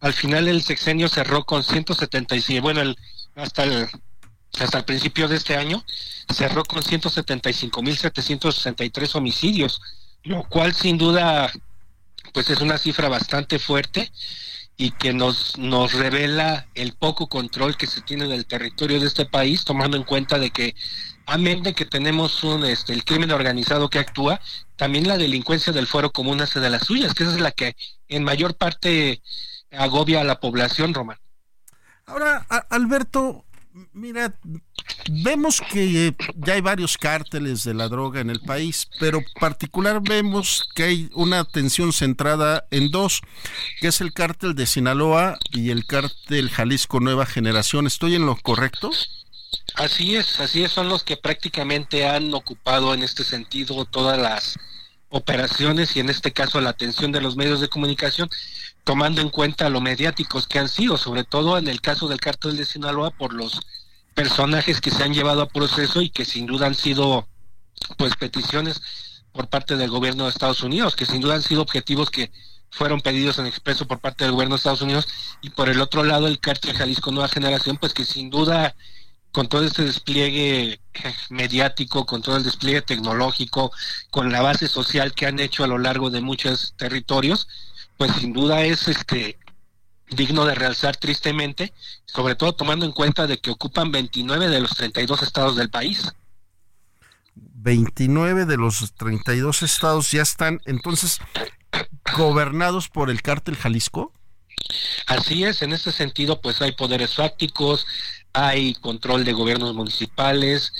al final el sexenio cerró con 176, bueno, el, hasta el hasta el principio de este año cerró con 175.763 homicidios, lo cual sin duda pues es una cifra bastante fuerte y que nos, nos revela el poco control que se tiene del territorio de este país, tomando en cuenta de que, amén de que tenemos un, este, el crimen organizado que actúa, también la delincuencia del fuero común hace de las suyas, que esa es la que en mayor parte agobia a la población, Román. Ahora, Alberto, Mira, vemos que ya hay varios cárteles de la droga en el país, pero particular vemos que hay una atención centrada en dos, que es el cártel de Sinaloa y el cártel Jalisco Nueva Generación. ¿Estoy en lo correcto? Así es, así es, son los que prácticamente han ocupado en este sentido todas las operaciones y en este caso la atención de los medios de comunicación tomando en cuenta lo mediáticos que han sido, sobre todo en el caso del cártel de Sinaloa, por los personajes que se han llevado a proceso y que sin duda han sido pues peticiones por parte del gobierno de Estados Unidos, que sin duda han sido objetivos que fueron pedidos en expreso por parte del gobierno de Estados Unidos. Y por el otro lado el cártel Jalisco Nueva Generación, pues que sin duda con todo este despliegue mediático, con todo el despliegue tecnológico, con la base social que han hecho a lo largo de muchos territorios, pues sin duda es este digno de realzar tristemente, sobre todo tomando en cuenta de que ocupan 29 de los 32 estados del país. 29 de los 32 estados ya están entonces gobernados por el cártel Jalisco. Así es, en ese sentido pues hay poderes fácticos, hay control de gobiernos municipales,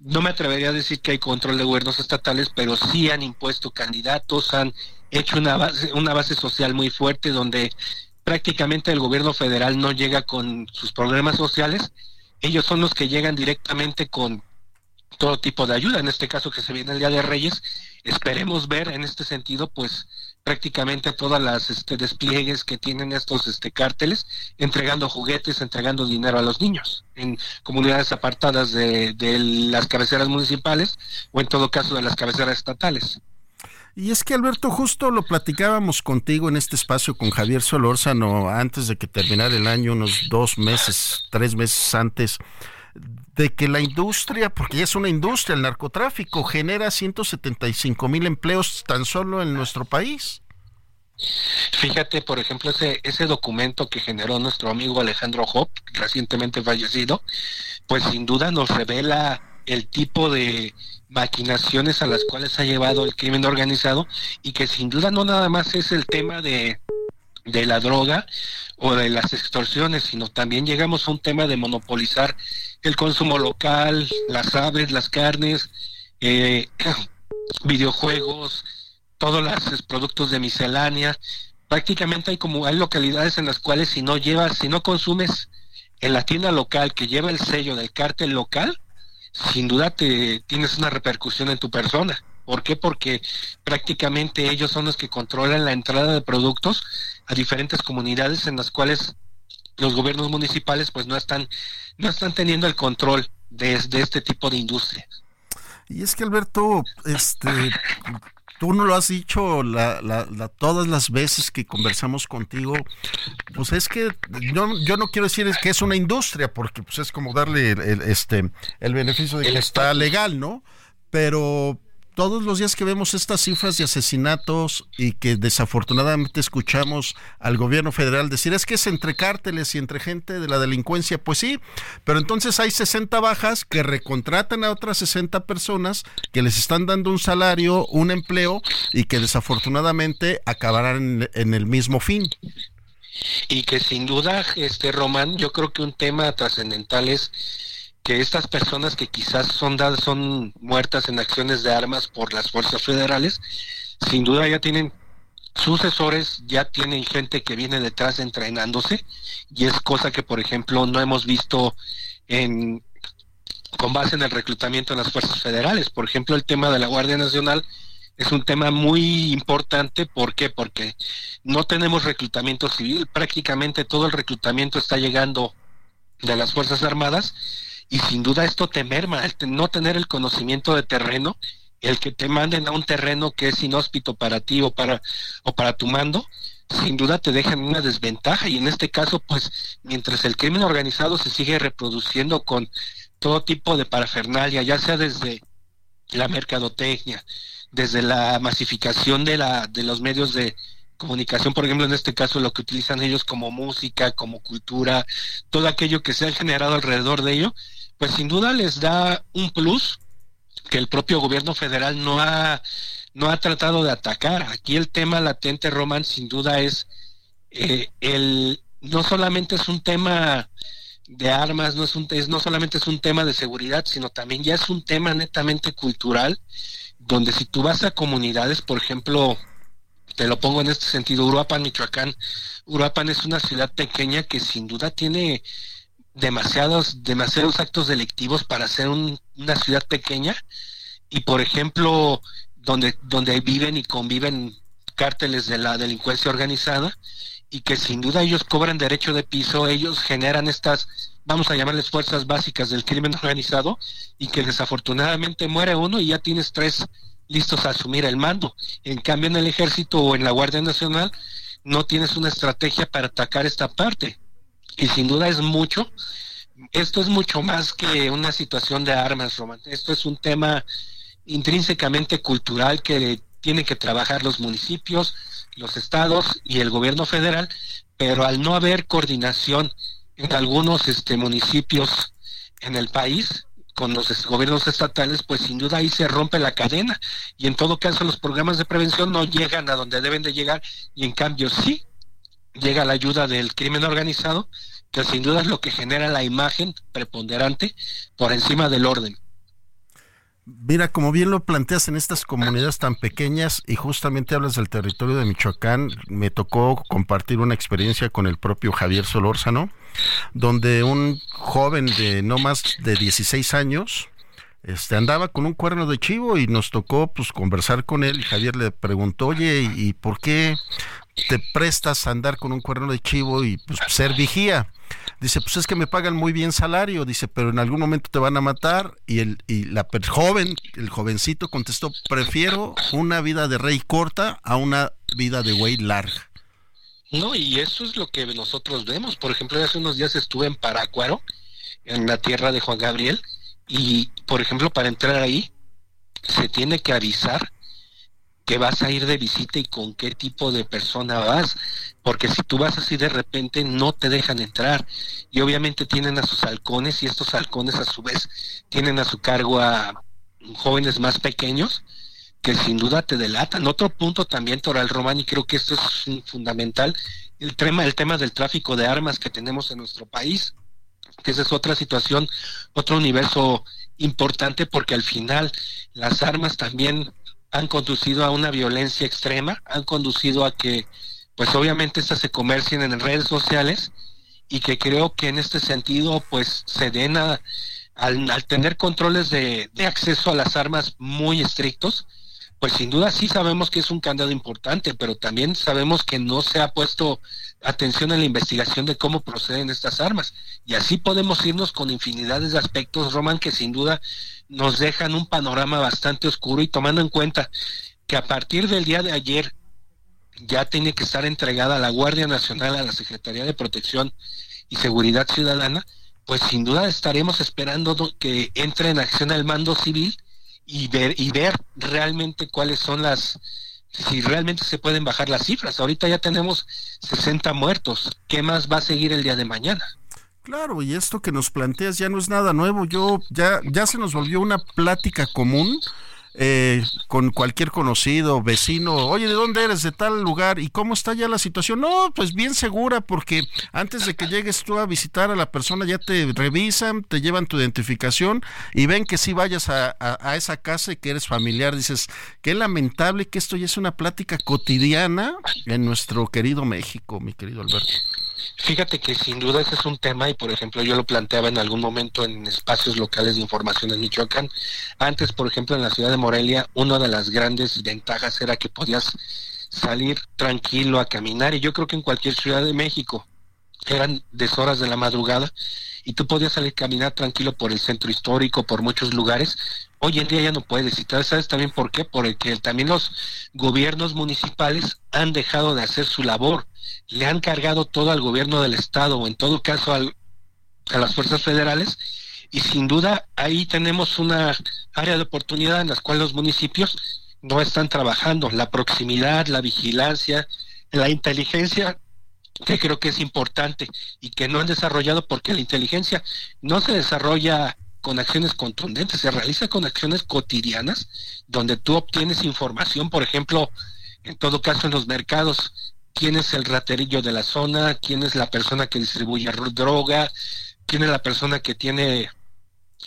no me atrevería a decir que hay control de gobiernos estatales, pero sí han impuesto candidatos, han hecho una base, una base social muy fuerte donde prácticamente el gobierno federal no llega con sus problemas sociales, ellos son los que llegan directamente con todo tipo de ayuda, en este caso que se viene el Día de Reyes, esperemos ver en este sentido pues prácticamente todas las este, despliegues que tienen estos este cárteles entregando juguetes, entregando dinero a los niños en comunidades apartadas de, de las cabeceras municipales o en todo caso de las cabeceras estatales. Y es que Alberto, justo lo platicábamos contigo en este espacio con Javier Solórzano antes de que terminara el año, unos dos meses, tres meses antes, de que la industria, porque ya es una industria, el narcotráfico genera 175 mil empleos tan solo en nuestro país. Fíjate, por ejemplo, ese, ese documento que generó nuestro amigo Alejandro Hop, recientemente fallecido, pues sin duda nos revela el tipo de maquinaciones a las cuales ha llevado el crimen organizado y que sin duda no nada más es el tema de, de la droga o de las extorsiones, sino también llegamos a un tema de monopolizar el consumo local, las aves, las carnes, eh, videojuegos, todos los productos de miscelánea. Prácticamente hay como hay localidades en las cuales si no llevas, si no consumes en la tienda local que lleva el sello del cártel local, sin duda te tienes una repercusión en tu persona. ¿Por qué? Porque prácticamente ellos son los que controlan la entrada de productos a diferentes comunidades en las cuales los gobiernos municipales pues no están no están teniendo el control de, este tipo de industria. Y es que Alberto, este tú no lo has dicho la, todas las veces que conversamos contigo, pues es que yo, yo no quiero decir que es una industria, porque pues es como darle el, este, el beneficio de que está legal, ¿no? Pero todos los días que vemos estas cifras de asesinatos y que desafortunadamente escuchamos al gobierno federal decir es que es entre cárteles y entre gente de la delincuencia, pues sí, pero entonces hay 60 bajas que recontratan a otras 60 personas que les están dando un salario, un empleo y que desafortunadamente acabarán en, el mismo fin. Y que sin duda, este Román, yo creo que un tema trascendental es que estas personas que quizás son son muertas en acciones de armas por las fuerzas federales, sin duda ya tienen sucesores, ya tienen gente que viene detrás entrenándose, y es cosa que, por ejemplo, no hemos visto en con base en el reclutamiento en las fuerzas federales. Por ejemplo, el tema de la Guardia Nacional es un tema muy importante. ¿Por qué? Porque no tenemos reclutamiento civil. Prácticamente todo el reclutamiento está llegando de las Fuerzas Armadas y sin duda esto te merma, el no tener el conocimiento de terreno, el que te manden a un terreno que es inhóspito para ti o para, o para tu mando, sin duda te dejan una desventaja. Y en este caso pues mientras el crimen organizado se sigue reproduciendo con todo tipo de parafernalia, ya sea desde la mercadotecnia, desde la masificación de la de los medios de comunicación, por ejemplo, en este caso lo que utilizan ellos como música, como cultura, todo aquello que se ha generado alrededor de ello, pues sin duda les da un plus que el propio gobierno federal no ha no ha tratado de atacar. Aquí el tema latente, Roman, sin duda es eh, el no solamente es un tema de armas, no es un es, no solamente es un tema de seguridad, sino también ya es un tema netamente cultural, donde si tú vas a comunidades, por ejemplo, te lo pongo en este sentido, Uruapan, Michoacán, Uruapan es una ciudad pequeña que sin duda tiene demasiados, demasiados actos delictivos para ser una ciudad pequeña y por ejemplo donde, donde viven y conviven cárteles de la delincuencia organizada y que sin duda ellos cobran derecho de piso, ellos generan estas, vamos a llamarles fuerzas básicas del crimen organizado y que desafortunadamente muere uno y ya tienes tres listos a asumir el mando. En cambio en el ejército o en la Guardia Nacional no tienes una estrategia para atacar esta parte y sin duda es mucho. Esto es mucho más que una situación de armas, Roman. Esto es un tema intrínsecamente cultural que tienen que trabajar los municipios, los estados y el gobierno federal, pero al no haber coordinación en algunos este, municipios en el país con los gobiernos estatales, pues sin duda ahí se rompe la cadena y en todo caso los programas de prevención no llegan a donde deben de llegar y en cambio sí llega la ayuda del crimen organizado, que sin duda es lo que genera la imagen preponderante por encima del orden. Mira, como bien lo planteas en estas comunidades tan pequeñas y justamente hablas del territorio de Michoacán, me tocó compartir una experiencia con el propio Javier Solórzano, donde un joven de no más de 16 años este andaba con un cuerno de chivo y nos tocó pues conversar con él y Javier le preguntó, "Oye, ¿y por qué te prestas a andar con un cuerno de chivo y pues, ser vigía. Dice, pues es que me pagan muy bien salario, dice, pero en algún momento te van a matar. Y el y la joven, el jovencito contestó, prefiero una vida de rey corta a una vida de güey larga. No, y eso es lo que nosotros vemos. Por ejemplo, hace unos días estuve en Paracuaro, en la tierra de Juan Gabriel, y por ejemplo, para entrar ahí, se tiene que avisar que vas a ir de visita y con qué tipo de persona vas, porque si tú vas así de repente no te dejan entrar y obviamente tienen a sus halcones y estos halcones a su vez tienen a su cargo a jóvenes más pequeños que sin duda te delatan. Otro punto también, Toral Román, y creo que esto es fundamental, el tema, el tema del tráfico de armas que tenemos en nuestro país, que esa es otra situación, otro universo importante porque al final las armas también han conducido a una violencia extrema, han conducido a que, pues obviamente estas se comercien en redes sociales y que creo que en este sentido, pues se den a, al, tener controles de, de acceso a las armas muy estrictos, pues sin duda sí sabemos que es un candado importante, pero también sabemos que no se ha puesto atención en la investigación de cómo proceden estas armas. Y así podemos irnos con infinidades de aspectos, Roman, que sin duda nos dejan un panorama bastante oscuro y tomando en cuenta que a partir del día de ayer ya tiene que estar entregada a la Guardia Nacional, a la Secretaría de Protección y Seguridad Ciudadana, pues sin duda estaremos esperando que entre en acción el mando civil y ver, y ver realmente cuáles son las, si realmente se pueden bajar las cifras. Ahorita ya tenemos 60 muertos. ¿Qué más va a seguir el día de mañana? Claro, y esto que nos planteas ya no es nada nuevo. Yo ya ya se nos volvió una plática común eh, con cualquier conocido, vecino, oye, ¿de dónde eres? De tal lugar, ¿y cómo está ya la situación? No, pues bien segura, porque antes de que llegues tú a visitar a la persona, ya te revisan, te llevan tu identificación y ven que si vayas a, a, esa casa y que eres familiar. Dices, qué lamentable que esto ya es una plática cotidiana en nuestro querido México, mi querido Alberto. Fíjate que sin duda ese es un tema y por ejemplo yo lo planteaba en algún momento en espacios locales de información en Michoacán. Antes, por ejemplo, en la ciudad de Morelia, una de las grandes ventajas era que podías salir tranquilo a caminar y yo creo que en cualquier ciudad de México eran deshoras de la madrugada y tú podías salir a caminar tranquilo por el centro histórico, por muchos lugares. Hoy en día ya no puedes. ¿Y sabes también por qué? Porque también los gobiernos municipales han dejado de hacer su labor le han cargado todo al gobierno del estado o en todo caso al, a las fuerzas federales y sin duda ahí tenemos una área de oportunidad en las cuales los municipios no están trabajando. La proximidad la vigilancia la inteligencia que creo que es importante y que no han desarrollado porque la inteligencia no se desarrolla con acciones contundentes, se realiza con acciones cotidianas donde tú obtienes información, por ejemplo, en todo caso en los mercados, quién es el raterillo de la zona, quién es la persona que distribuye droga, quién es la persona que tiene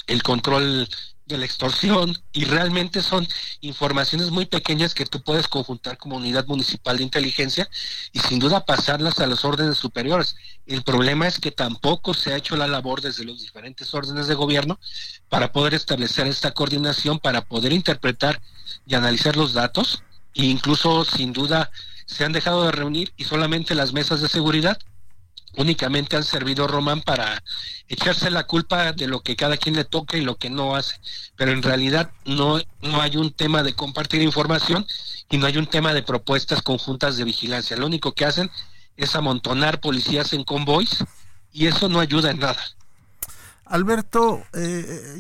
el control de la extorsión y realmente son informaciones muy pequeñas que tú puedes conjuntar como unidad municipal de inteligencia y sin duda pasarlas a los órdenes superiores. El problema es que tampoco se ha hecho la labor desde los diferentes órdenes de gobierno para poder establecer esta coordinación, para poder interpretar y analizar los datos e incluso sin duda se han dejado de reunir y solamente las mesas de seguridad únicamente han servido Román para echarse la culpa de lo que cada quien le toca y lo que no hace. Pero en realidad no, no hay un tema de compartir información y no hay un tema de propuestas conjuntas de vigilancia. Lo único que hacen es amontonar policías en convoys y eso no ayuda en nada. Alberto, eh,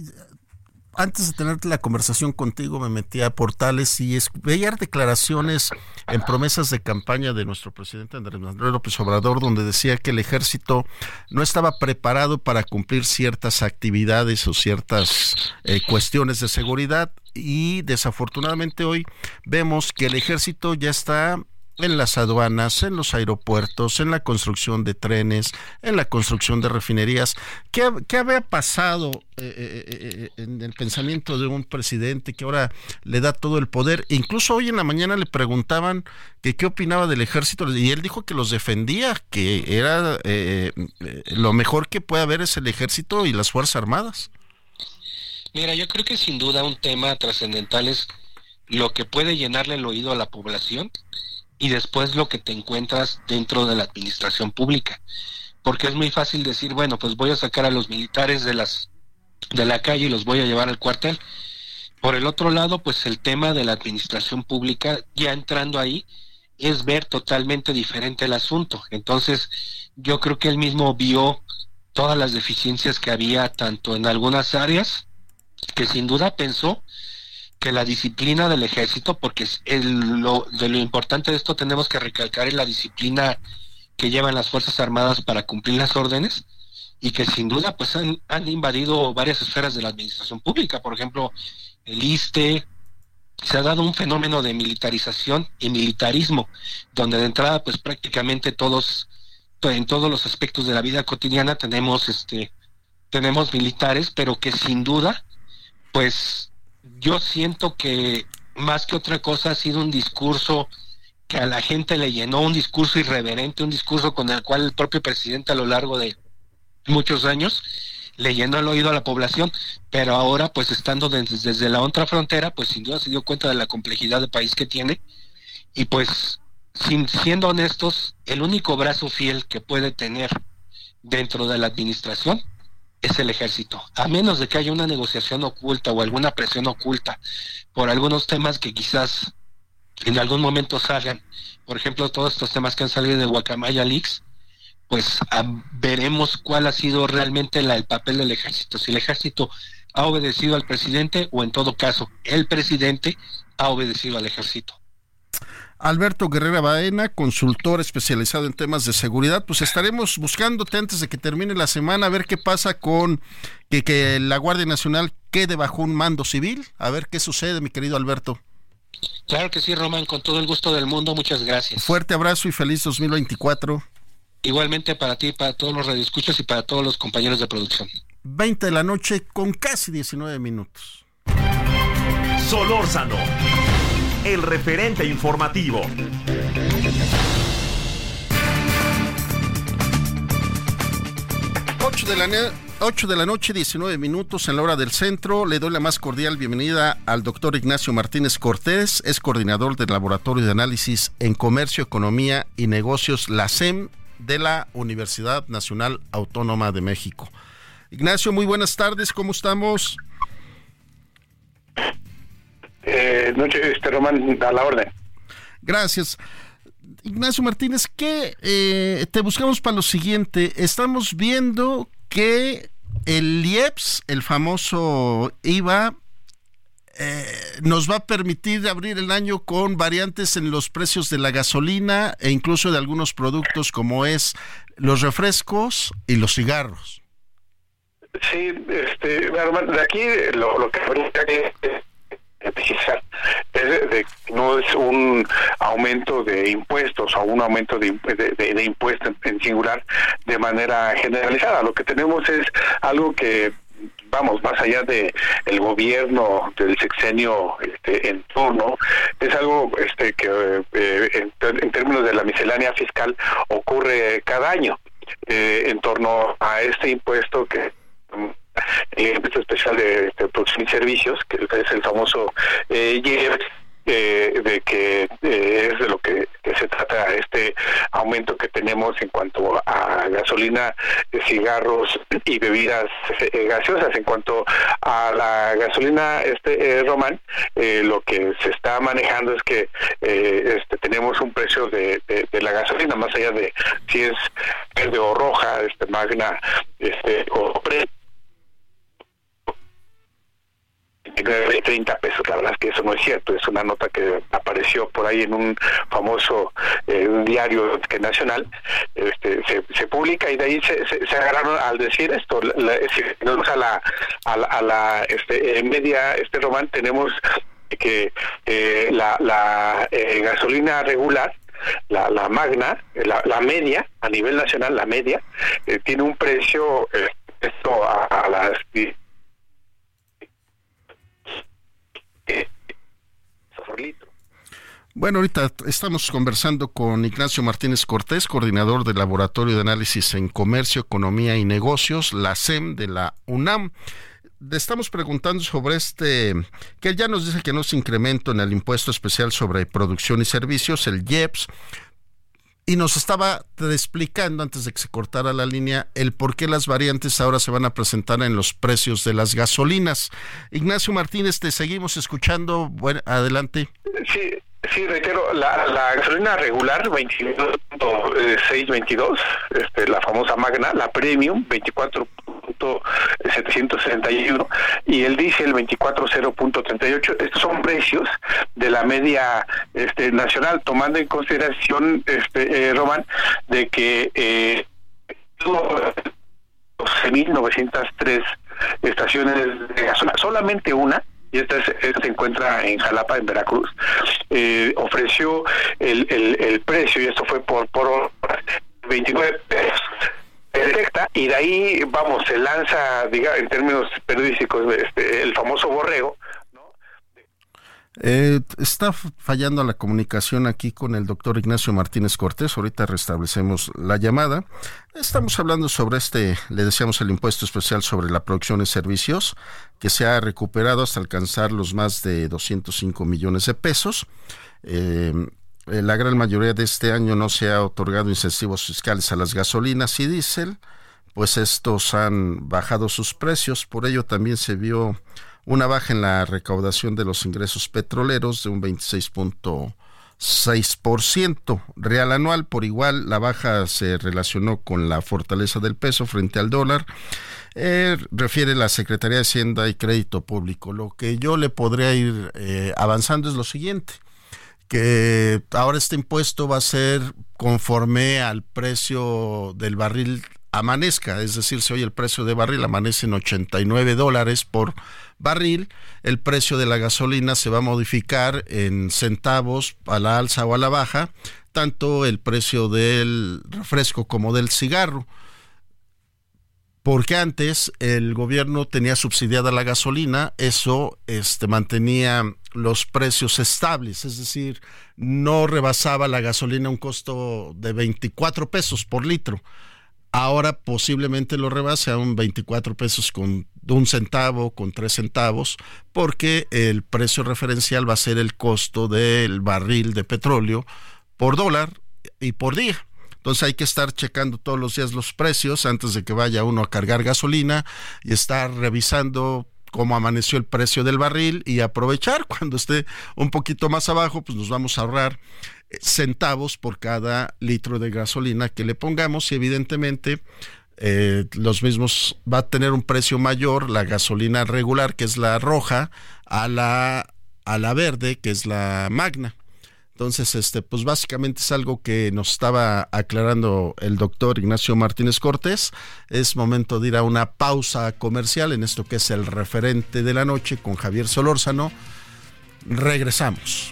antes de tener la conversación contigo me metí a portales y veía declaraciones en promesas de campaña de nuestro presidente Andrés Manuel López Obrador donde decía que el ejército no estaba preparado para cumplir ciertas actividades o ciertas eh, cuestiones de seguridad. Y desafortunadamente hoy vemos que el ejército ya está en las aduanas, en los aeropuertos, en la construcción de trenes, en la construcción de refinerías. ¿Qué, qué había pasado eh, eh, eh, en el pensamiento de un presidente que ahora le da todo el poder? Incluso hoy en la mañana le preguntaban que qué opinaba del ejército y él dijo que los defendía, que era lo mejor que puede haber es el ejército y las Fuerzas Armadas. Mira, yo creo que sin duda un tema trascendental es lo que puede llenarle el oído a la población y después lo que te encuentras dentro de la administración pública. Porque es muy fácil decir, bueno, pues voy a sacar a los militares de las de la calle y los voy a llevar al cuartel. Por el otro lado, pues el tema de la administración pública, ya entrando ahí, es ver totalmente diferente el asunto. Entonces, yo creo que él mismo vio todas las deficiencias que había tanto en algunas áreas, que sin duda pensó que la disciplina del ejército, porque es lo, de lo importante de esto tenemos que recalcar es la disciplina que llevan las Fuerzas Armadas para cumplir las órdenes y que sin duda pues han, han invadido varias esferas de la administración pública, por ejemplo, el ISTE, se ha dado un fenómeno de militarización y militarismo, donde de entrada pues prácticamente todos, en todos los aspectos de la vida cotidiana tenemos este tenemos militares, pero que sin duda pues yo siento que más que otra cosa ha sido un discurso que a la gente le llenó, un discurso irreverente, un discurso con el cual el propio presidente a lo largo de muchos años le llenó el oído a la población, pero ahora pues estando desde, la otra frontera, pues sin duda se dio cuenta de la complejidad del país que tiene y pues sin, siendo honestos, el único brazo fiel que puede tener dentro de la administración es el ejército. A menos de que haya una negociación oculta o alguna presión oculta por algunos temas que quizás en algún momento salgan, por ejemplo, todos estos temas que han salido de Guacamaya Leaks, pues veremos cuál ha sido realmente la, el papel del ejército. Si el ejército ha obedecido al presidente o en todo caso el presidente ha obedecido al ejército. Alberto Guerrera Baena, consultor especializado en temas de seguridad, pues estaremos buscándote antes de que termine la semana a ver qué pasa con que, que la Guardia Nacional quede bajo un mando civil, a ver qué sucede, mi querido Alberto. Claro que sí, Román, con todo el gusto del mundo, muchas gracias. Fuerte abrazo y feliz 2024. Igualmente para ti, para todos los radioescuchas y para todos los compañeros de producción. 20 de la noche con casi 19 minutos. Solórzano, el referente informativo. De la 8 de la noche, 19 minutos en la hora del centro. Le doy la más cordial bienvenida al doctor Ignacio Martínez Cortés, es coordinador del Laboratorio de Análisis en Comercio, Economía y Negocios, la SEM, de la Universidad Nacional Autónoma de México. Ignacio, muy buenas tardes, ¿cómo estamos? Eh, noche, este Román, a la orden. Gracias. Ignacio Martínez, ¿qué eh, te buscamos para lo siguiente? Estamos viendo que el IEPS, el famoso IVA, eh, nos va a permitir abrir el año con variantes en los precios de la gasolina e incluso de algunos productos como es los refrescos y los cigarros. Sí, este, de aquí lo, lo que habría que no es un aumento de impuestos o un aumento de, de, impuestos en singular de manera generalizada. Lo que tenemos es algo que vamos, más allá de el gobierno del sexenio este, en turno, es algo este que eh, en, términos de la miscelánea fiscal ocurre cada año eh, en torno a este impuesto que el impuesto especial de, de producción y servicios, que es el famoso eh, eh, de que eh, es de lo que, se trata este aumento que tenemos en cuanto a gasolina, cigarros y bebidas eh, gaseosas. En cuanto a la gasolina, este Román, lo que se está manejando es que este, tenemos un precio de, de, la gasolina, más allá de si es verde o roja, este magna este, o pre 30 pesos. La verdad es que eso no es cierto. Es una nota que apareció por ahí en un famoso eh, diario nacional. Este, se, publica y de ahí se, se, agarraron al decir esto. si nos a la, a la, este, media, este román, tenemos que eh, la, la eh, gasolina regular la, la magna, la, la, media, a nivel nacional, la media, tiene un precio, esto a, a las Bueno, ahorita estamos conversando con Ignacio Martínez Cortés, coordinador del Laboratorio de Análisis en Comercio, Economía y Negocios, la SEM de la UNAM. Le estamos preguntando sobre este, que ya nos dice que no es incremento en el impuesto especial sobre producción y servicios, el IEPS, y nos estaba explicando antes de que se cortara la línea el por qué las variantes ahora se van a presentar en los precios de las gasolinas. Ignacio Martínez, te seguimos escuchando. Bueno, adelante. Sí, Sí, reitero, la, la gasolina regular 22.622, este, la famosa Magna, la Premium 24.761 y el diésel 24.0.38. Estos son precios de la media este, nacional, tomando en consideración, este, eh, Román, de que eh, 12.903 estaciones de gasolina, solamente una y esta, se encuentra en Jalapa, en Veracruz, eh, ofreció el, precio, y esto fue por, por 29 pesos. Y de ahí vamos se lanza diga en términos periodísticos este, el famoso borrego eh, está fallando la comunicación aquí con el doctor Ignacio Martínez Cortés. Ahorita restablecemos la llamada. Estamos hablando sobre este, le decíamos, el impuesto especial sobre la producción y servicios, que se ha recuperado hasta alcanzar los más de 205 millones de pesos. Eh, la gran mayoría de este año no se ha otorgado incentivos fiscales a las gasolinas y diésel, pues estos han bajado sus precios. Por ello también se vio una baja en la recaudación de los ingresos petroleros de un 26.6% real anual. Por igual, la baja se relacionó con la fortaleza del peso frente al dólar Eh, refiere la Secretaría de Hacienda y Crédito Público. Lo que yo le podría ir eh, avanzando es lo siguiente, que ahora este impuesto va a ser conforme al precio del barril amanezca, es decir, si hoy el precio de barril amanece en 89 dólares por barril, el precio de la gasolina se va a modificar en centavos a la alza o a la baja, tanto el precio del refresco como del cigarro. Porque antes el gobierno tenía subsidiada la gasolina, eso este, mantenía los precios estables, es decir, no rebasaba la gasolina un costo de 24 pesos por litro ahora posiblemente lo rebase a un 24 pesos con un centavo, con tres centavos, porque el precio referencial va a ser el costo del barril de petróleo por dólar y por día. Entonces hay que estar checando todos los días los precios antes de que vaya uno a cargar gasolina y estar revisando cómo amaneció el precio del barril y aprovechar cuando esté un poquito más abajo, pues nos vamos a ahorrar centavos por cada litro de gasolina que le pongamos y evidentemente eh, los mismos va a tener un precio mayor la gasolina regular que es la roja a la a la verde que es la magna. Entonces este pues básicamente es algo que nos estaba aclarando el doctor Ignacio Martínez Cortés. Es momento de ir a una pausa comercial en esto que es el referente de la noche con Javier Solórzano. Regresamos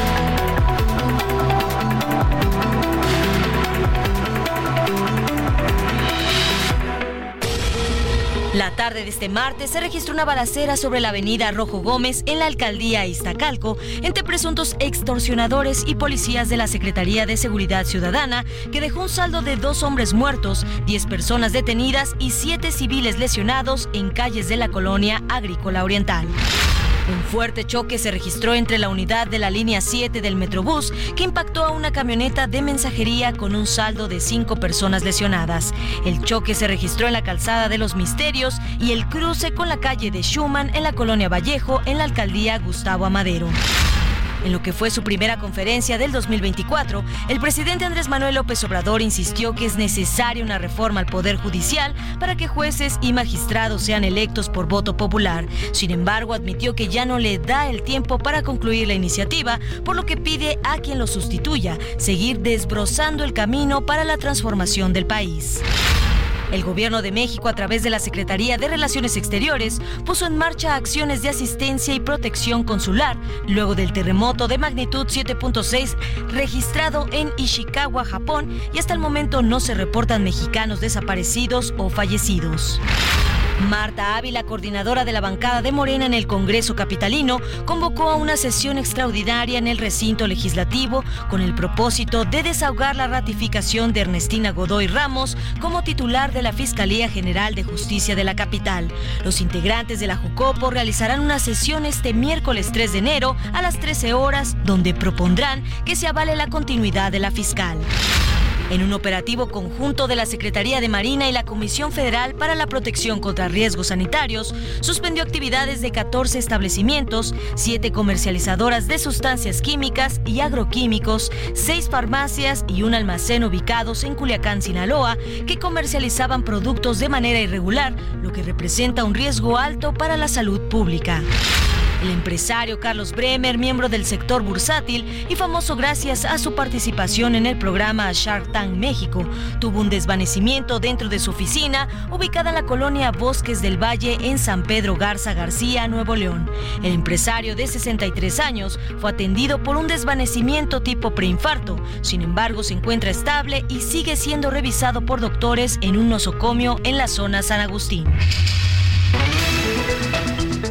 Tarde de este martes se registró una balacera sobre la avenida Rojo Gómez en la alcaldía Iztacalco entre presuntos extorsionadores y policías de la Secretaría de Seguridad Ciudadana que dejó un saldo de dos hombres muertos, 10 personas detenidas y 7 civiles lesionados en calles de la colonia agrícola oriental. Un fuerte choque se registró entre la unidad de la línea 7 del Metrobús que impactó a una camioneta de mensajería con un saldo de cinco personas lesionadas. El choque se registró en la calzada de los Misterios y el cruce con la calle de Schumann en la colonia Vallejo en la alcaldía Gustavo Amadero. En lo que fue su primera conferencia del 2024, el presidente Andrés Manuel López Obrador insistió que es necesaria una reforma al Poder Judicial para que jueces y magistrados sean electos por voto popular. Sin embargo, admitió que ya no le da el tiempo para concluir la iniciativa, por lo que pide a quien lo sustituya seguir desbrozando el camino para la transformación del país. El gobierno de México, a través de la Secretaría de Relaciones Exteriores, puso en marcha acciones de asistencia y protección consular luego del terremoto de magnitud 7.6 registrado en Ishikawa, Japón, y hasta el momento no se reportan mexicanos desaparecidos o fallecidos. Marta Ávila, coordinadora de la bancada de Morena en el Congreso Capitalino, convocó a una sesión extraordinaria en el recinto legislativo con el propósito de desahogar la ratificación de Ernestina Godoy Ramos como titular de la Fiscalía General de Justicia de la capital. Los integrantes de la Jucopo realizarán una sesión este miércoles 3 de enero a las 13 horas donde propondrán que se avale la continuidad de la fiscal en un operativo conjunto de la Secretaría de Marina y la Comisión Federal para la Protección contra Riesgos Sanitarios, suspendió actividades de 14 establecimientos, 7 comercializadoras de sustancias químicas y agroquímicos, 6 farmacias y un almacén ubicados en Culiacán, Sinaloa, que comercializaban productos de manera irregular, lo que representa un riesgo alto para la salud pública. El empresario Carlos Bremer, miembro del sector bursátil y famoso gracias a su participación en el programa Shark Tank México, tuvo un desvanecimiento dentro de su oficina ubicada en la colonia Bosques del Valle en San Pedro Garza García, Nuevo León. El empresario de 63 años fue atendido por un desvanecimiento tipo preinfarto. Sin embargo, se encuentra estable y sigue siendo revisado por doctores en un nosocomio en la zona San Agustín.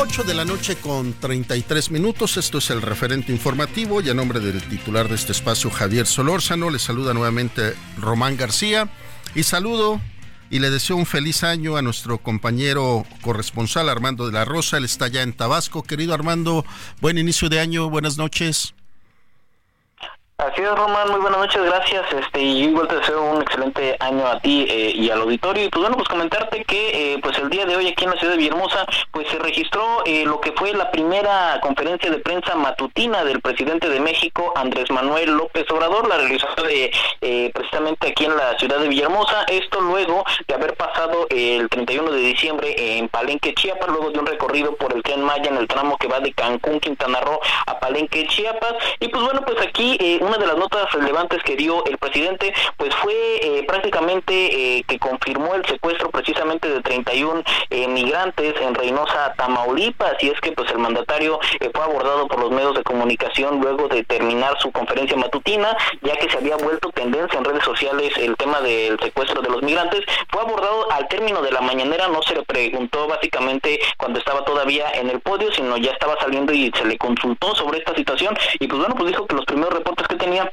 8 de la noche con 33 minutos. Esto es el referente informativo y a nombre del titular de este espacio, Javier Solórzano, le saluda nuevamente Román García y saludo y le deseo un feliz año a nuestro compañero corresponsal Armando de la Rosa. Él está ya en Tabasco. Querido Armando, buen inicio de año, buenas noches. Así es, Román, muy buenas noches, gracias. Este, y igual te deseo un excelente año a ti eh, y al auditorio. Y pues bueno, pues comentarte que eh, pues el día de hoy aquí en la ciudad de Villahermosa, pues se registró eh, lo que fue la primera conferencia de prensa matutina del presidente de México, Andrés Manuel López Obrador, la realizó de, precisamente aquí en la ciudad de Villahermosa. Esto luego de haber pasado el 31 de diciembre en Palenque, Chiapas, luego de un recorrido por el tren Maya en el tramo que va de Cancún, Quintana Roo a Palenque, Chiapas. Y pues bueno, pues aquí una de las notas relevantes que dio el presidente, pues fue eh, prácticamente eh, que confirmó el secuestro precisamente de 31 eh, migrantes en Reynosa, Tamaulipas, y es que pues el mandatario fue abordado por los medios de comunicación luego de terminar su conferencia matutina, ya que se había vuelto tendencia en redes sociales el tema del secuestro de los migrantes, fue abordado al término de la mañanera, no se le preguntó básicamente cuando estaba todavía en el podio, sino ya estaba saliendo y se le consultó sobre esta situación, y pues bueno, pues dijo que los primeros reportes que tenía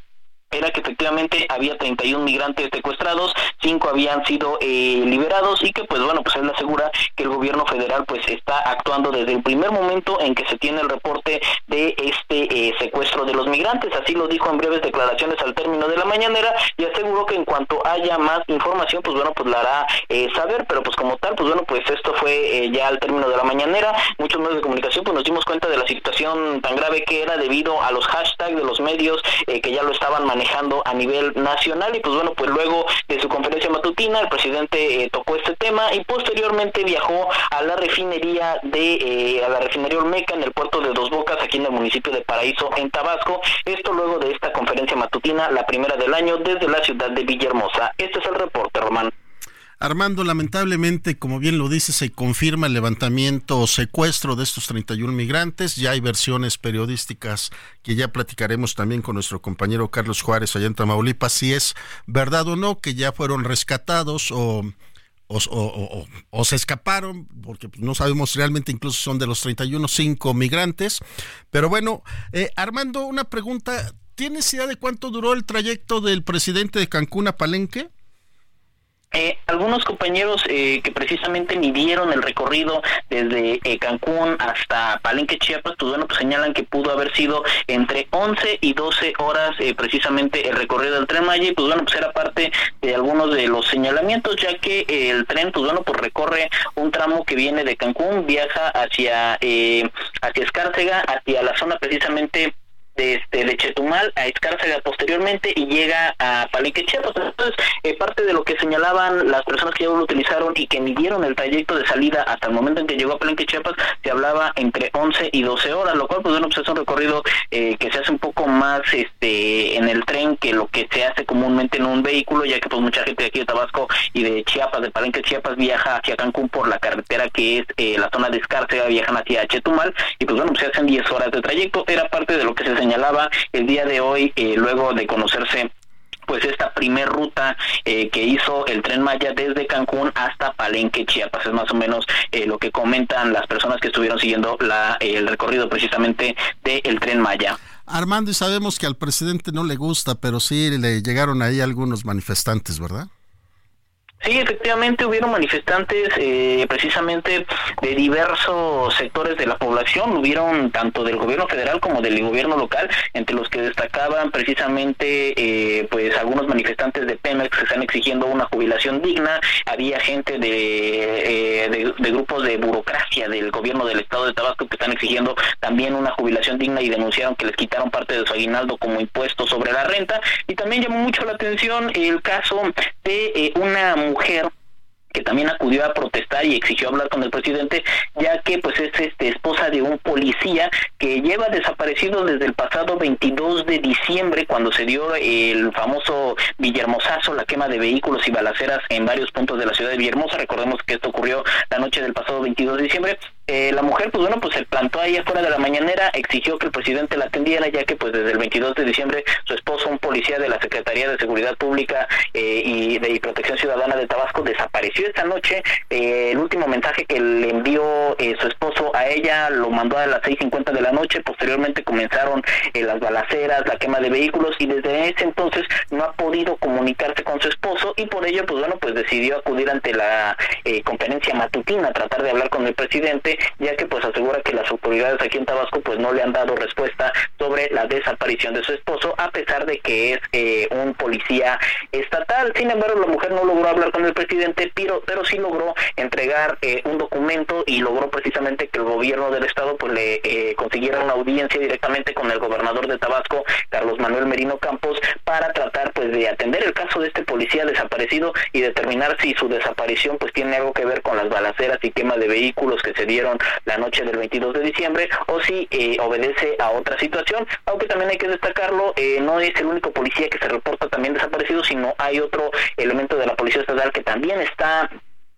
era que efectivamente había 31 migrantes secuestrados, cinco habían sido eh, liberados y que pues bueno, pues él asegura que el gobierno federal pues está actuando desde el primer momento en que se tiene el reporte de este eh, secuestro de los migrantes, así lo dijo en breves declaraciones al término de la mañanera y aseguró que en cuanto haya más información pues bueno, pues la hará eh, saber, pero pues como tal, pues bueno, pues esto fue ya al término de la mañanera, muchos medios de comunicación pues nos dimos cuenta de la situación tan grave que era debido a los hashtags de los medios que ya lo estaban manejando a nivel nacional y pues bueno, pues luego de su conferencia matutina el presidente eh, tocó este tema y posteriormente viajó a la refinería de eh, a la refinería Olmeca en el puerto de Dos Bocas aquí en el municipio de Paraíso en Tabasco, esto luego de esta conferencia matutina, la primera del año desde la ciudad de Villahermosa. Este es el reporte, Román. Armando, lamentablemente, como bien lo dice, se confirma el levantamiento o secuestro de estos 31 migrantes. Ya hay versiones periodísticas que ya platicaremos también con nuestro compañero Carlos Juárez allá en Tamaulipas, si es verdad o no que ya fueron rescatados o, o, se escaparon, porque no sabemos realmente, incluso son de los 31, cinco migrantes. Pero bueno, eh, Armando, una pregunta. ¿Tienes idea de cuánto duró el trayecto del presidente de Cancún a Palenque? Eh, algunos compañeros eh, que precisamente midieron el recorrido desde eh, Cancún hasta Palenque, Chiapas, pues bueno, pues señalan que pudo haber sido entre 11 y 12 horas precisamente el recorrido del tren Maya y pues bueno, pues era parte de algunos de los señalamientos, ya que el tren, pues bueno, pues recorre un tramo que viene de Cancún, viaja hacia, hacia Escárcega, hacia la zona precisamente de, este, de Chetumal a Escárcega posteriormente y llega a Palenque, Chiapas. Entonces, eh, parte de lo que señalaban las personas que ya lo utilizaron y que midieron el trayecto de salida hasta el momento en que llegó a Palenque, Chiapas, se hablaba entre 11 y 12 horas, lo cual, pues bueno, pues es un recorrido eh, que se hace un poco más este en el tren que lo que se hace comúnmente en un vehículo, ya que pues mucha gente de aquí de Tabasco y de Chiapas, de Palenque, Chiapas, viaja hacia Cancún por la carretera que es eh, la zona de Escárcega, viajan hacia Chetumal y pues bueno, pues se hacen 10 horas de trayecto, era parte de lo que se señalaba el día de hoy, eh, luego de conocerse pues esta primer ruta eh, que hizo el tren Maya desde Cancún hasta Palenque, Chiapas. Es más o menos eh, lo que comentan las personas que estuvieron siguiendo la, el recorrido precisamente del tren Maya. Armando, y sabemos que al presidente no le gusta, pero sí le llegaron ahí algunos manifestantes, ¿verdad? Sí, efectivamente hubieron manifestantes eh, precisamente de diversos sectores de la población, hubieron tanto del gobierno federal como del gobierno local, entre los que destacaban precisamente eh, pues algunos manifestantes de Pemex que están exigiendo una jubilación digna, había gente de, eh, de, grupos de burocracia del gobierno del estado de Tabasco que están exigiendo también una jubilación digna y denunciaron que les quitaron parte de su aguinaldo como impuesto sobre la renta. Y también llamó mucho la atención el caso de una mujer que también acudió a protestar y exigió hablar con el presidente, ya que pues es este esposa de un policía que lleva desaparecido desde el pasado 22 de diciembre cuando se dio el famoso Villahermosazo, la quema de vehículos y balaceras en varios puntos de la ciudad de Villahermosa. Recordemos que esto ocurrió la noche del pasado 22 de diciembre. Eh, la mujer, pues bueno, pues se plantó ahí afuera de la mañanera, exigió que el presidente la atendiera, ya que pues desde el 22 de diciembre su esposo, un policía de la Secretaría de Seguridad Pública eh, y de Protección Ciudadana de Tabasco, desapareció esta noche. Eh, el último mensaje que le envió su esposo a ella lo mandó a las 6.50 de la noche, posteriormente comenzaron las balaceras, la quema de vehículos y desde ese entonces no ha podido comunicarse con su esposo y por ello, pues bueno, pues decidió acudir ante la conferencia matutina, tratar de hablar con el presidente ya que pues asegura que las autoridades aquí en Tabasco pues no le han dado respuesta sobre la desaparición de su esposo, a pesar de que es eh, un policía estatal. Sin embargo, la mujer no logró hablar con el presidente, pero, pero sí logró entregar eh, un documento y logró precisamente que el gobierno del estado pues le eh, consiguiera una audiencia directamente con el gobernador de Tabasco, Carlos Manuel Merino Campos, para tratar pues de atender el caso de este policía desaparecido y determinar si su desaparición pues tiene algo que ver con las balaceras y quema de vehículos que se dieron la noche del 22 de diciembre o si eh, obedece a otra situación, aunque también hay que destacarlo, eh, no es el único policía que se reporta también desaparecido, sino hay otro elemento de la Policía Estatal que también está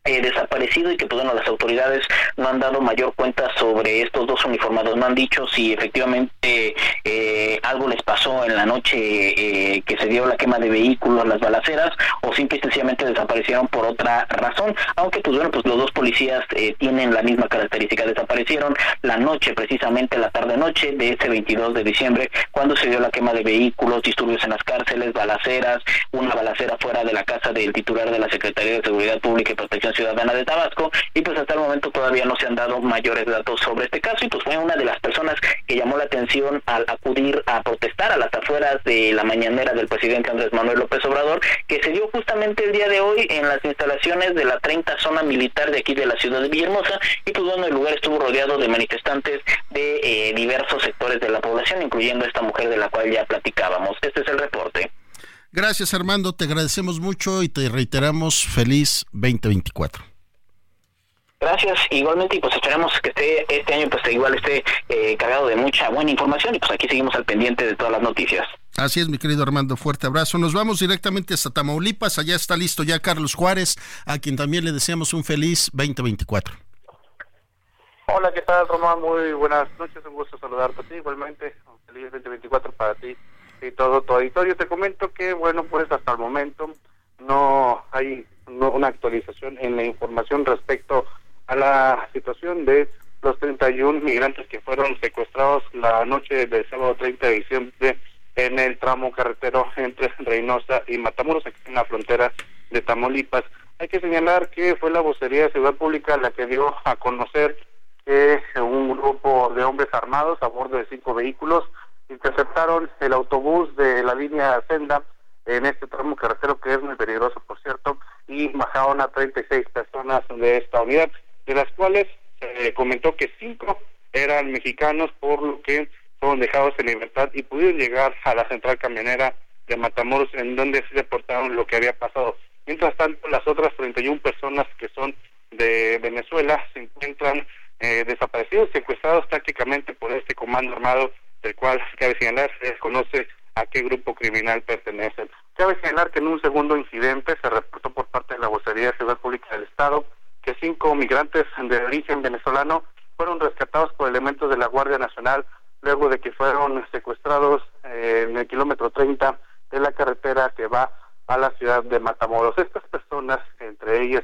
eh, desaparecido y que pues bueno las autoridades no han dado mayor cuenta sobre estos dos uniformados. No han dicho si efectivamente eh, algo les pasó en la noche eh, que se dio la quema de vehículos las balaceras o simple y sencillamente desaparecieron por otra razón. Aunque pues bueno pues los dos policías tienen la misma característica. Desaparecieron la noche precisamente la tarde noche de ese 22 de diciembre cuando se dio la quema de vehículos disturbios en las cárceles balaceras una balacera fuera de la casa del titular de la Secretaría de Seguridad Pública y Protección Ciudadana de Tabasco y pues hasta el momento todavía no se han dado mayores datos sobre este caso y pues fue una de las personas que llamó la atención al acudir a protestar a las afueras de la mañanera del presidente Andrés Manuel López Obrador que se dio justamente el día de hoy en las instalaciones de la 30 zona militar de aquí de la ciudad de Villahermosa y pues bueno el lugar estuvo rodeado de manifestantes de eh, diversos sectores de la población incluyendo esta mujer de la cual ya platicábamos. Este es el reporte. Gracias Armando, te agradecemos mucho y te reiteramos feliz 2024. Gracias, igualmente, y pues esperamos que esté este año pues igual esté eh, cargado de mucha buena información y pues aquí seguimos al pendiente de todas las noticias. Así es, mi querido Armando, fuerte abrazo. Nos vamos directamente hasta Tamaulipas, allá está listo ya Carlos Juárez, a quien también le deseamos un feliz 2024. Hola, ¿qué tal, Román? Muy buenas noches, un gusto saludarte a ti, igualmente, un feliz 2024 para ti y todo tu auditorio. Te comento que, bueno, pues hasta el momento no hay una actualización en la información respecto a la situación de los 31 migrantes que fueron secuestrados la noche del sábado 30 de diciembre en el tramo carretero entre Reynosa y Matamoros, aquí en la frontera de Tamaulipas. Hay que señalar que fue la vocería de Ciudad Pública la que dio a conocer que un grupo de hombres armados a bordo de cinco vehículos interceptaron el autobús de la línea Senda en este tramo carretero que es muy peligroso, por cierto, y bajaron a 36 personas de esta unidad, de las cuales se comentó que cinco eran mexicanos, por lo que fueron dejados en libertad y pudieron llegar a la central camionera de Matamoros, en donde se reportaron lo que había pasado. Mientras tanto, las otras 31 personas que son de Venezuela se encuentran eh, desaparecidos, secuestrados prácticamente por este comando armado del cual cabe señalar se desconoce a qué grupo criminal pertenecen. Cabe señalar que en un segundo incidente se reportó por parte de la Vocería de Ciudad Pública del Estado que cinco migrantes de origen venezolano fueron rescatados por elementos de la Guardia Nacional luego de que fueron secuestrados eh, en el kilómetro 30 de la carretera que va a la ciudad de Matamoros. Estas personas, entre ellas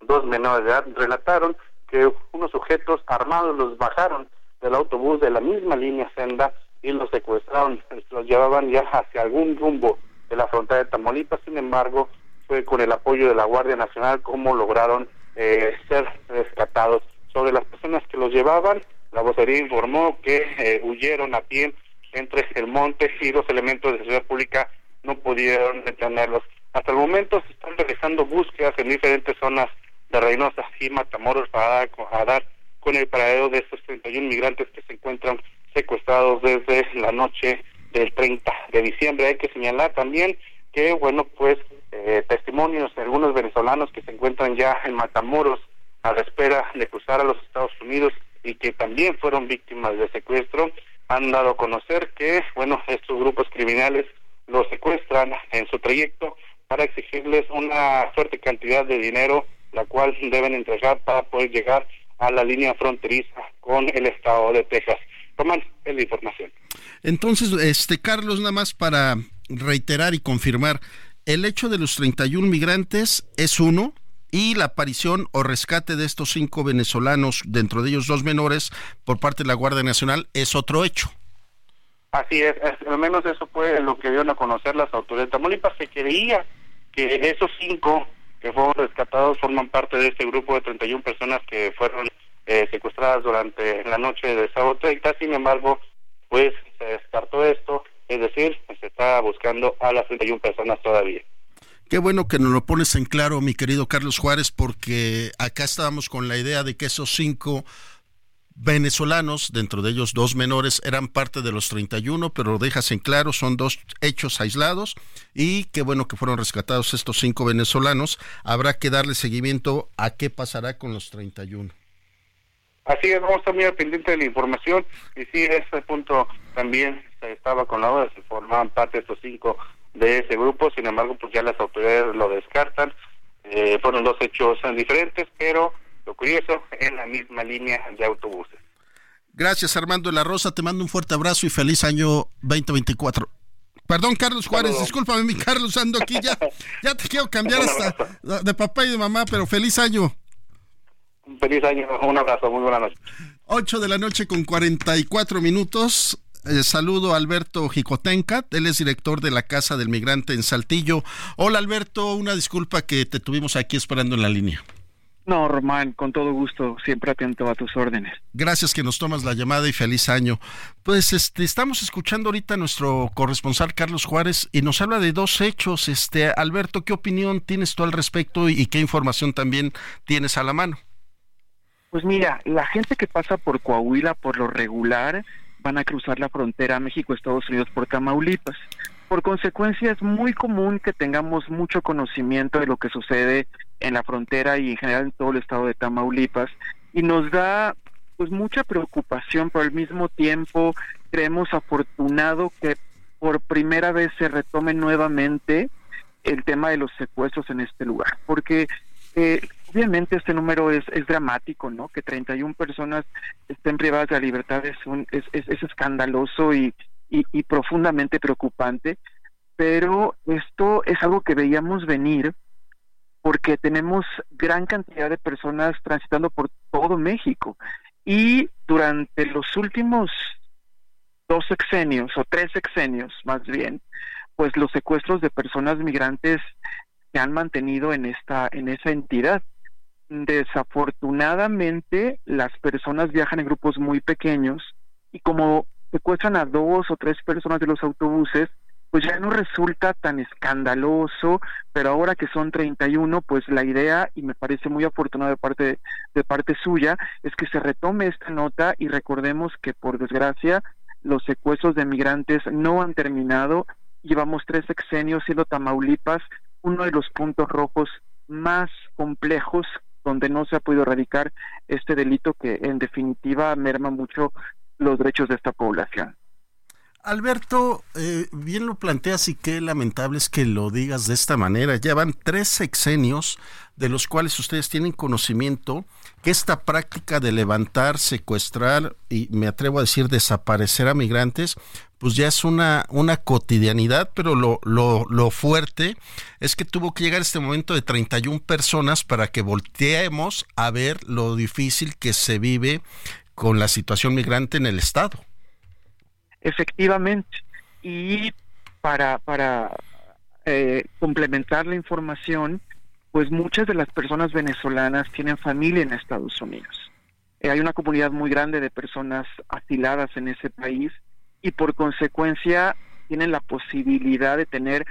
dos menores de edad, relataron que unos sujetos armados los bajaron del autobús de la misma línea senda y los secuestraron, los llevaban ya hacia algún rumbo de la frontera de Tamaulipas, sin embargo, fue con el apoyo de la Guardia Nacional como lograron eh, ser rescatados. Sobre las personas que los llevaban, la vocería informó que eh, huyeron a pie entre el monte y los elementos de seguridad pública no pudieron detenerlos. Hasta el momento se están realizando búsquedas en diferentes zonas de Reynosa y Matamoros para dar con el paradero de estos 31 migrantes que se encuentran secuestrados desde la noche del 30 de diciembre. Hay que señalar también que, bueno, pues eh, testimonios de algunos venezolanos que se encuentran ya en Matamoros a la espera de cruzar a los Estados Unidos y que también fueron víctimas de secuestro, han dado a conocer que, bueno, estos grupos criminales los secuestran en su trayecto para exigirles una fuerte cantidad de dinero, la cual deben entregar para poder llegar a la línea fronteriza con el estado de Texas. Román, es la información. Entonces, este Carlos, nada más para reiterar y confirmar, el hecho de los 31 migrantes es uno y la aparición o rescate de estos cinco venezolanos, dentro de ellos dos menores, por parte de la Guardia Nacional es otro hecho. Así es, al menos eso fue lo que dieron a conocer las autoridades. Tamaulipas se creía que esos cinco que fueron rescatados forman parte de este grupo de 31 personas que fueron eh, secuestradas durante la noche de sábado 30. Sin embargo, pues se descartó esto, es decir, se está buscando a las 31 personas todavía. Qué bueno que nos lo pones en claro, mi querido Carlos Juárez, porque acá estábamos con la idea de que esos cinco venezolanos, dentro de ellos dos menores, eran parte de los 31, pero dejas en claro, son dos hechos aislados y qué bueno que fueron rescatados estos cinco venezolanos. Habrá que darle seguimiento a qué pasará con los 31. Así es, vamos a estar muy pendiente de la información y sí, ese punto también estaba con la hora, se formaban parte de estos cinco de ese grupo, sin embargo, pues ya las autoridades lo descartan. Eh, fueron dos hechos diferentes, pero lo curioso, en la misma línea de autobuses. Gracias Armando la Rosa, te mando un fuerte abrazo y feliz año 2024. Perdón, Carlos Juárez, discúlpame, mi Carlos, ando aquí ya. Ya te quiero cambiar hasta de papá y de mamá, pero feliz año. Feliz año, un abrazo, muy buena noche. 8 de la noche con 44 minutos. Eh, saludo a Alberto Jicotenca, él es director de la Casa del Migrante en Saltillo. Hola Alberto, una disculpa que te tuvimos aquí esperando en la línea. No, Román, con todo gusto, siempre atento a tus órdenes. Gracias que nos tomas la llamada y feliz año. Pues este estamos escuchando ahorita a nuestro corresponsal Carlos Juárez y nos habla de dos hechos. Este, Alberto, ¿qué opinión tienes tú al respecto y, qué información también tienes a la mano? Pues mira, la gente que pasa por Coahuila por lo regular van a cruzar la frontera México-Estados Unidos por Tamaulipas. Por consecuencia, es muy común que tengamos mucho conocimiento de lo que sucede en la frontera y en general en todo el estado de Tamaulipas y nos da pues mucha preocupación, pero al mismo tiempo creemos afortunado que por primera vez se retome nuevamente el tema de los secuestros en este lugar, porque eh, obviamente este número es, es dramático, ¿no? Que 31 personas estén privadas de la libertad es, es, es escandaloso y, y, profundamente preocupante, pero esto es algo que veíamos venir porque tenemos gran cantidad de personas transitando por todo México y durante los últimos dos sexenios o tres sexenios más bien, pues los secuestros de personas migrantes se han mantenido en esta en esa entidad. Desafortunadamente, las personas viajan en grupos muy pequeños y como secuestran a dos o tres personas de los autobuses, pues ya no resulta tan escandaloso, pero ahora que son 31, pues la idea, y me parece muy afortunado de parte, de parte suya, es que se retome esta nota y recordemos que por desgracia los secuestros de migrantes no han terminado. Llevamos tres sexenios siendo Tamaulipas uno de los puntos rojos más complejos donde no se ha podido erradicar este delito que en definitiva merma mucho los derechos de esta población. Alberto, eh, bien lo planteas y qué lamentable es que lo digas de esta manera. Ya van tres sexenios de los cuales ustedes tienen conocimiento que esta práctica de levantar, secuestrar y me atrevo a decir desaparecer a migrantes, pues ya es una, una cotidianidad, pero lo, lo, lo fuerte es que tuvo que llegar este momento de 31 personas para que volteemos a ver lo difícil que se vive con la situación migrante en el Estado. Efectivamente. Y para, para eh, complementar la información, pues muchas de las personas venezolanas tienen familia en Estados Unidos. Eh, hay una comunidad muy grande de personas asiladas en ese país y por consecuencia tienen la posibilidad de tener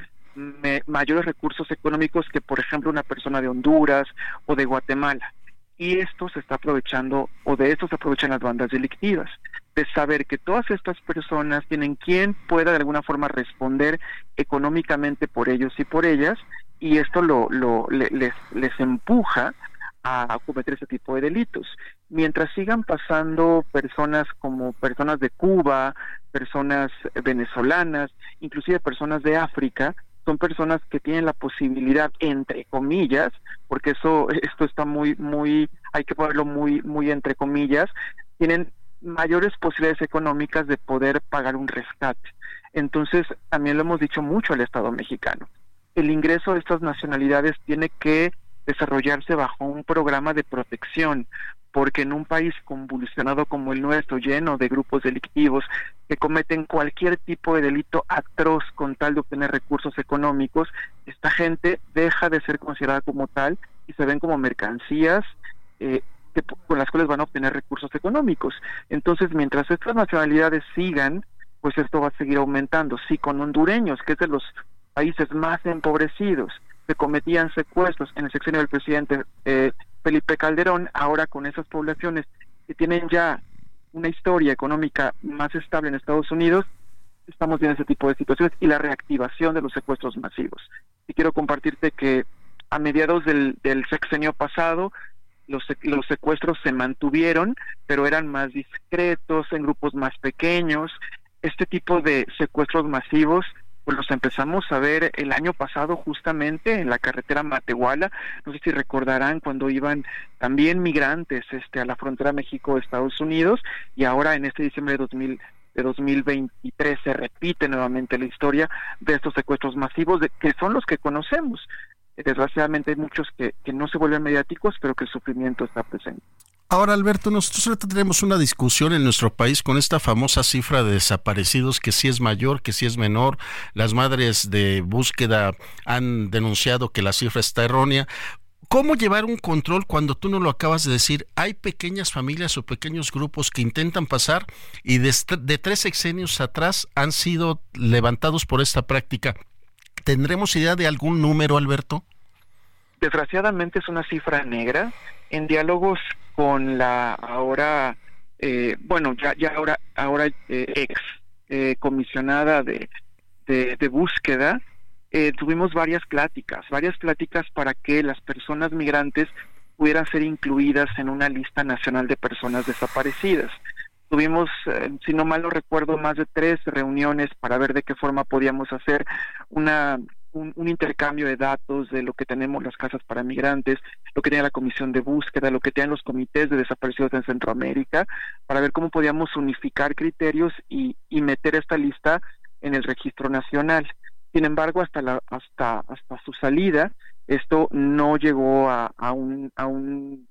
mayores recursos económicos que, por ejemplo, una persona de Honduras o de Guatemala y esto se está aprovechando o de esto se aprovechan las bandas delictivas de saber que todas estas personas tienen quien pueda de alguna forma responder económicamente por ellos y por ellas y esto lo, lo les, les empuja a cometer ese tipo de delitos. Mientras sigan pasando personas como personas de Cuba, personas venezolanas, inclusive personas de África, son personas que tienen la posibilidad, entre comillas, porque eso, esto está muy, muy, hay que ponerlo muy, muy entre comillas, tienen mayores posibilidades económicas de poder pagar un rescate. Entonces, también lo hemos dicho mucho al Estado mexicano. El ingreso de estas nacionalidades tiene que desarrollarse bajo un programa de protección, porque en un país convulsionado como el nuestro, lleno de grupos delictivos que cometen cualquier tipo de delito atroz con tal de obtener recursos económicos, esta gente deja de ser considerada como tal y se ven como mercancías eh, con las cuales van a obtener recursos económicos. Entonces, mientras estas nacionalidades sigan, pues esto va a seguir aumentando. Sí, con hondureños, que es de los países más empobrecidos, se cometían secuestros en el sexenio del presidente eh, Felipe Calderón, ahora con esas poblaciones que tienen ya una historia económica más estable en Estados Unidos, estamos viendo ese tipo de situaciones y la reactivación de los secuestros masivos. Y quiero compartirte que a mediados del sexenio pasado, los, los secuestros se mantuvieron, pero eran más discretos, en grupos más pequeños. Este tipo de secuestros masivos pues los empezamos a ver el año pasado justamente en la carretera Matehuala, no sé si recordarán cuando iban también migrantes este a la frontera México-Estados Unidos y ahora en este diciembre de 2000 de 2023 se repite nuevamente la historia de estos secuestros masivos de, que son los que conocemos. Desgraciadamente hay muchos que, que no se vuelven mediáticos, pero que el sufrimiento está presente. Ahora, Alberto, nosotros ahorita tenemos una discusión en nuestro país con esta famosa cifra de desaparecidos, que si es mayor, que si es menor. Las madres de búsqueda han denunciado que la cifra está errónea. ¿Cómo llevar un control cuando tú no lo acabas de decir? Hay pequeñas familias o pequeños grupos que intentan pasar y de, de tres sexenios atrás han sido levantados por esta práctica. ¿Tendremos idea de algún número, Alberto? Desgraciadamente es una cifra negra. En diálogos con la ahora, eh, bueno, ya, ya ahora, ahora eh, ex eh, comisionada de, de, búsqueda, tuvimos varias pláticas, varias pláticas para que las personas migrantes pudieran ser incluidas en una lista nacional de personas desaparecidas. Tuvimos, si no mal lo recuerdo, más de tres reuniones para ver de qué forma podíamos hacer una un, intercambio de datos de lo que tenemos las casas para migrantes, lo que tiene la comisión de búsqueda, lo que tienen los comités de desaparecidos en Centroamérica, para ver cómo podíamos unificar criterios y, meter esta lista en el registro nacional. Sin embargo, hasta la, hasta hasta su salida, esto no llegó a, a un, a un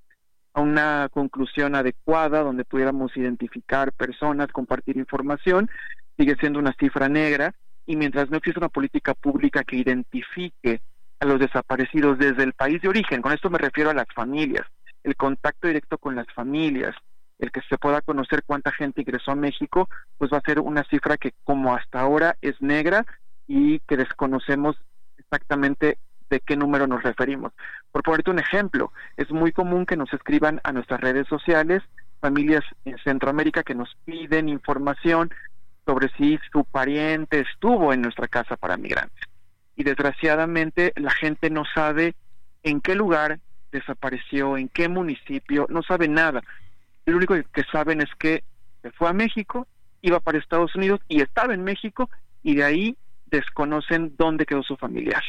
a una conclusión adecuada donde pudiéramos identificar personas, compartir información, sigue siendo una cifra negra y mientras no existe una política pública que identifique a los desaparecidos desde el país de origen, con esto me refiero a las familias, el contacto directo con las familias, el que se pueda conocer cuánta gente ingresó a México, pues va a ser una cifra que como hasta ahora es negra y que desconocemos exactamente de qué número nos referimos. Por ponerte un ejemplo, es muy común que nos escriban a nuestras redes sociales familias en Centroamérica que nos piden información sobre si su pariente estuvo en nuestra casa para migrantes. Y desgraciadamente la gente no sabe en qué lugar desapareció, en qué municipio, no sabe nada. Lo único que saben es que se fue a México, iba para Estados Unidos y estaba en México y de ahí desconocen dónde quedó su familiar.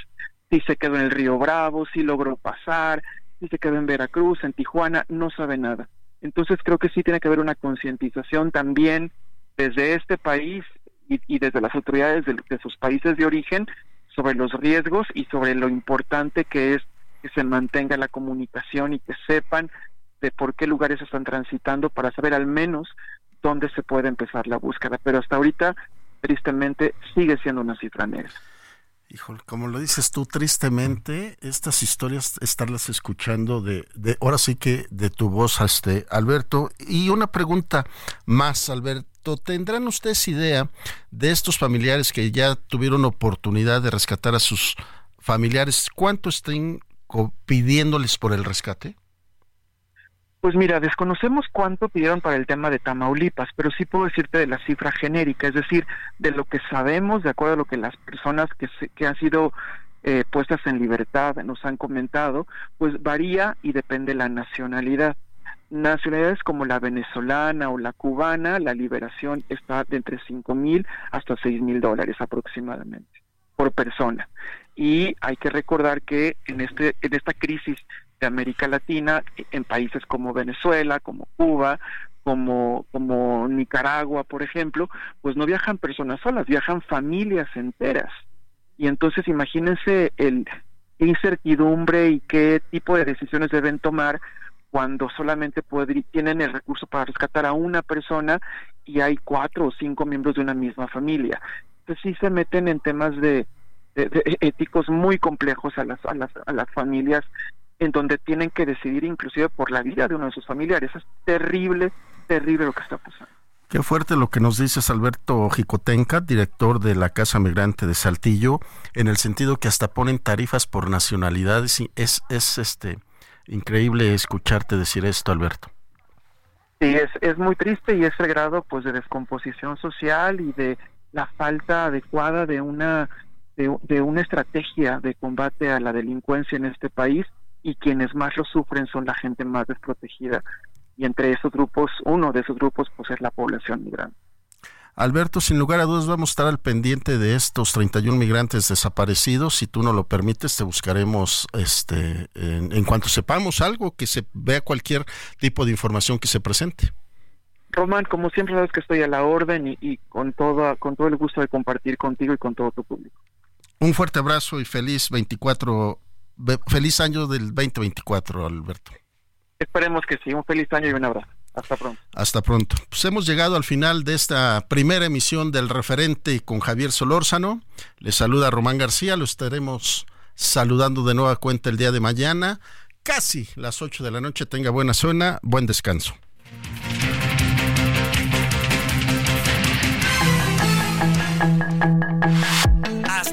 Si se quedó en el Río Bravo, si logró pasar, si se quedó en Veracruz, en Tijuana, no sabe nada. Entonces creo que sí tiene que haber una concientización también desde este país y, desde las autoridades de, sus países de origen sobre los riesgos y sobre lo importante que es que se mantenga la comunicación y que sepan de por qué lugares están transitando para saber al menos dónde se puede empezar la búsqueda. Pero hasta ahorita, tristemente, sigue siendo una cifra negra. Híjole, como lo dices tú, tristemente, estas historias, estarlas escuchando de, de ahora sí que de tu voz, este, Alberto. Y una pregunta más, Alberto ¿tendrán ustedes idea de estos familiares que ya tuvieron oportunidad de rescatar a sus familiares? ¿Cuánto estén pidiéndoles por el rescate? Pues mira, desconocemos cuánto pidieron para el tema de Tamaulipas, pero sí puedo decirte de la cifra genérica, es decir, de lo que sabemos, de acuerdo a lo que las personas que, que han sido eh, puestas en libertad, nos han comentado, pues varía y depende la nacionalidad. Nacionalidades como la venezolana o la cubana, la liberación está de entre 5 mil hasta 6 mil dólares aproximadamente por persona. Y hay que recordar que en, este, en esta crisis de América Latina, en países como Venezuela, como Cuba, como, como Nicaragua, por ejemplo, pues no viajan personas solas, viajan familias enteras. Y entonces imagínense el incertidumbre y qué tipo de decisiones deben tomar cuando solamente tienen el recurso para rescatar a una persona y hay cuatro o cinco miembros de una misma familia. Entonces sí se meten en temas de, éticos muy complejos a las, a las, a las familias en donde tienen que decidir inclusive por la vida de uno de sus familiares. Es terrible, terrible lo que está pasando. Qué fuerte lo que nos dices Alberto Jicotenca, director de la Casa Migrante de Saltillo, en el sentido que hasta ponen tarifas por nacionalidades es, es este increíble escucharte decir esto, Alberto. Sí, es, es muy triste y es el grado pues de descomposición social y de la falta adecuada de una de, de una estrategia de combate a la delincuencia en este país y quienes más lo sufren son la gente más desprotegida y entre esos grupos, uno de esos grupos pues es la población migrante. Alberto, sin lugar a dudas vamos a estar al pendiente de estos 31 migrantes desaparecidos. Si tú no lo permites, te buscaremos este, en, cuanto sepamos algo, que se vea cualquier tipo de información que se presente. Román, como siempre sabes que estoy a la orden y, y, con, todo, con todo el gusto de compartir contigo y con todo tu público. Un fuerte abrazo y feliz 24, feliz año del 2024, Alberto. Esperemos que sí. Un feliz año y un abrazo. Hasta pronto. Hasta pronto. Pues hemos llegado al final de esta primera emisión del referente con Javier Solórzano. Le saluda Román García. Lo estaremos saludando de nueva cuenta el día de mañana. Casi las 8 de la noche. Tenga buena zona. Buen descanso.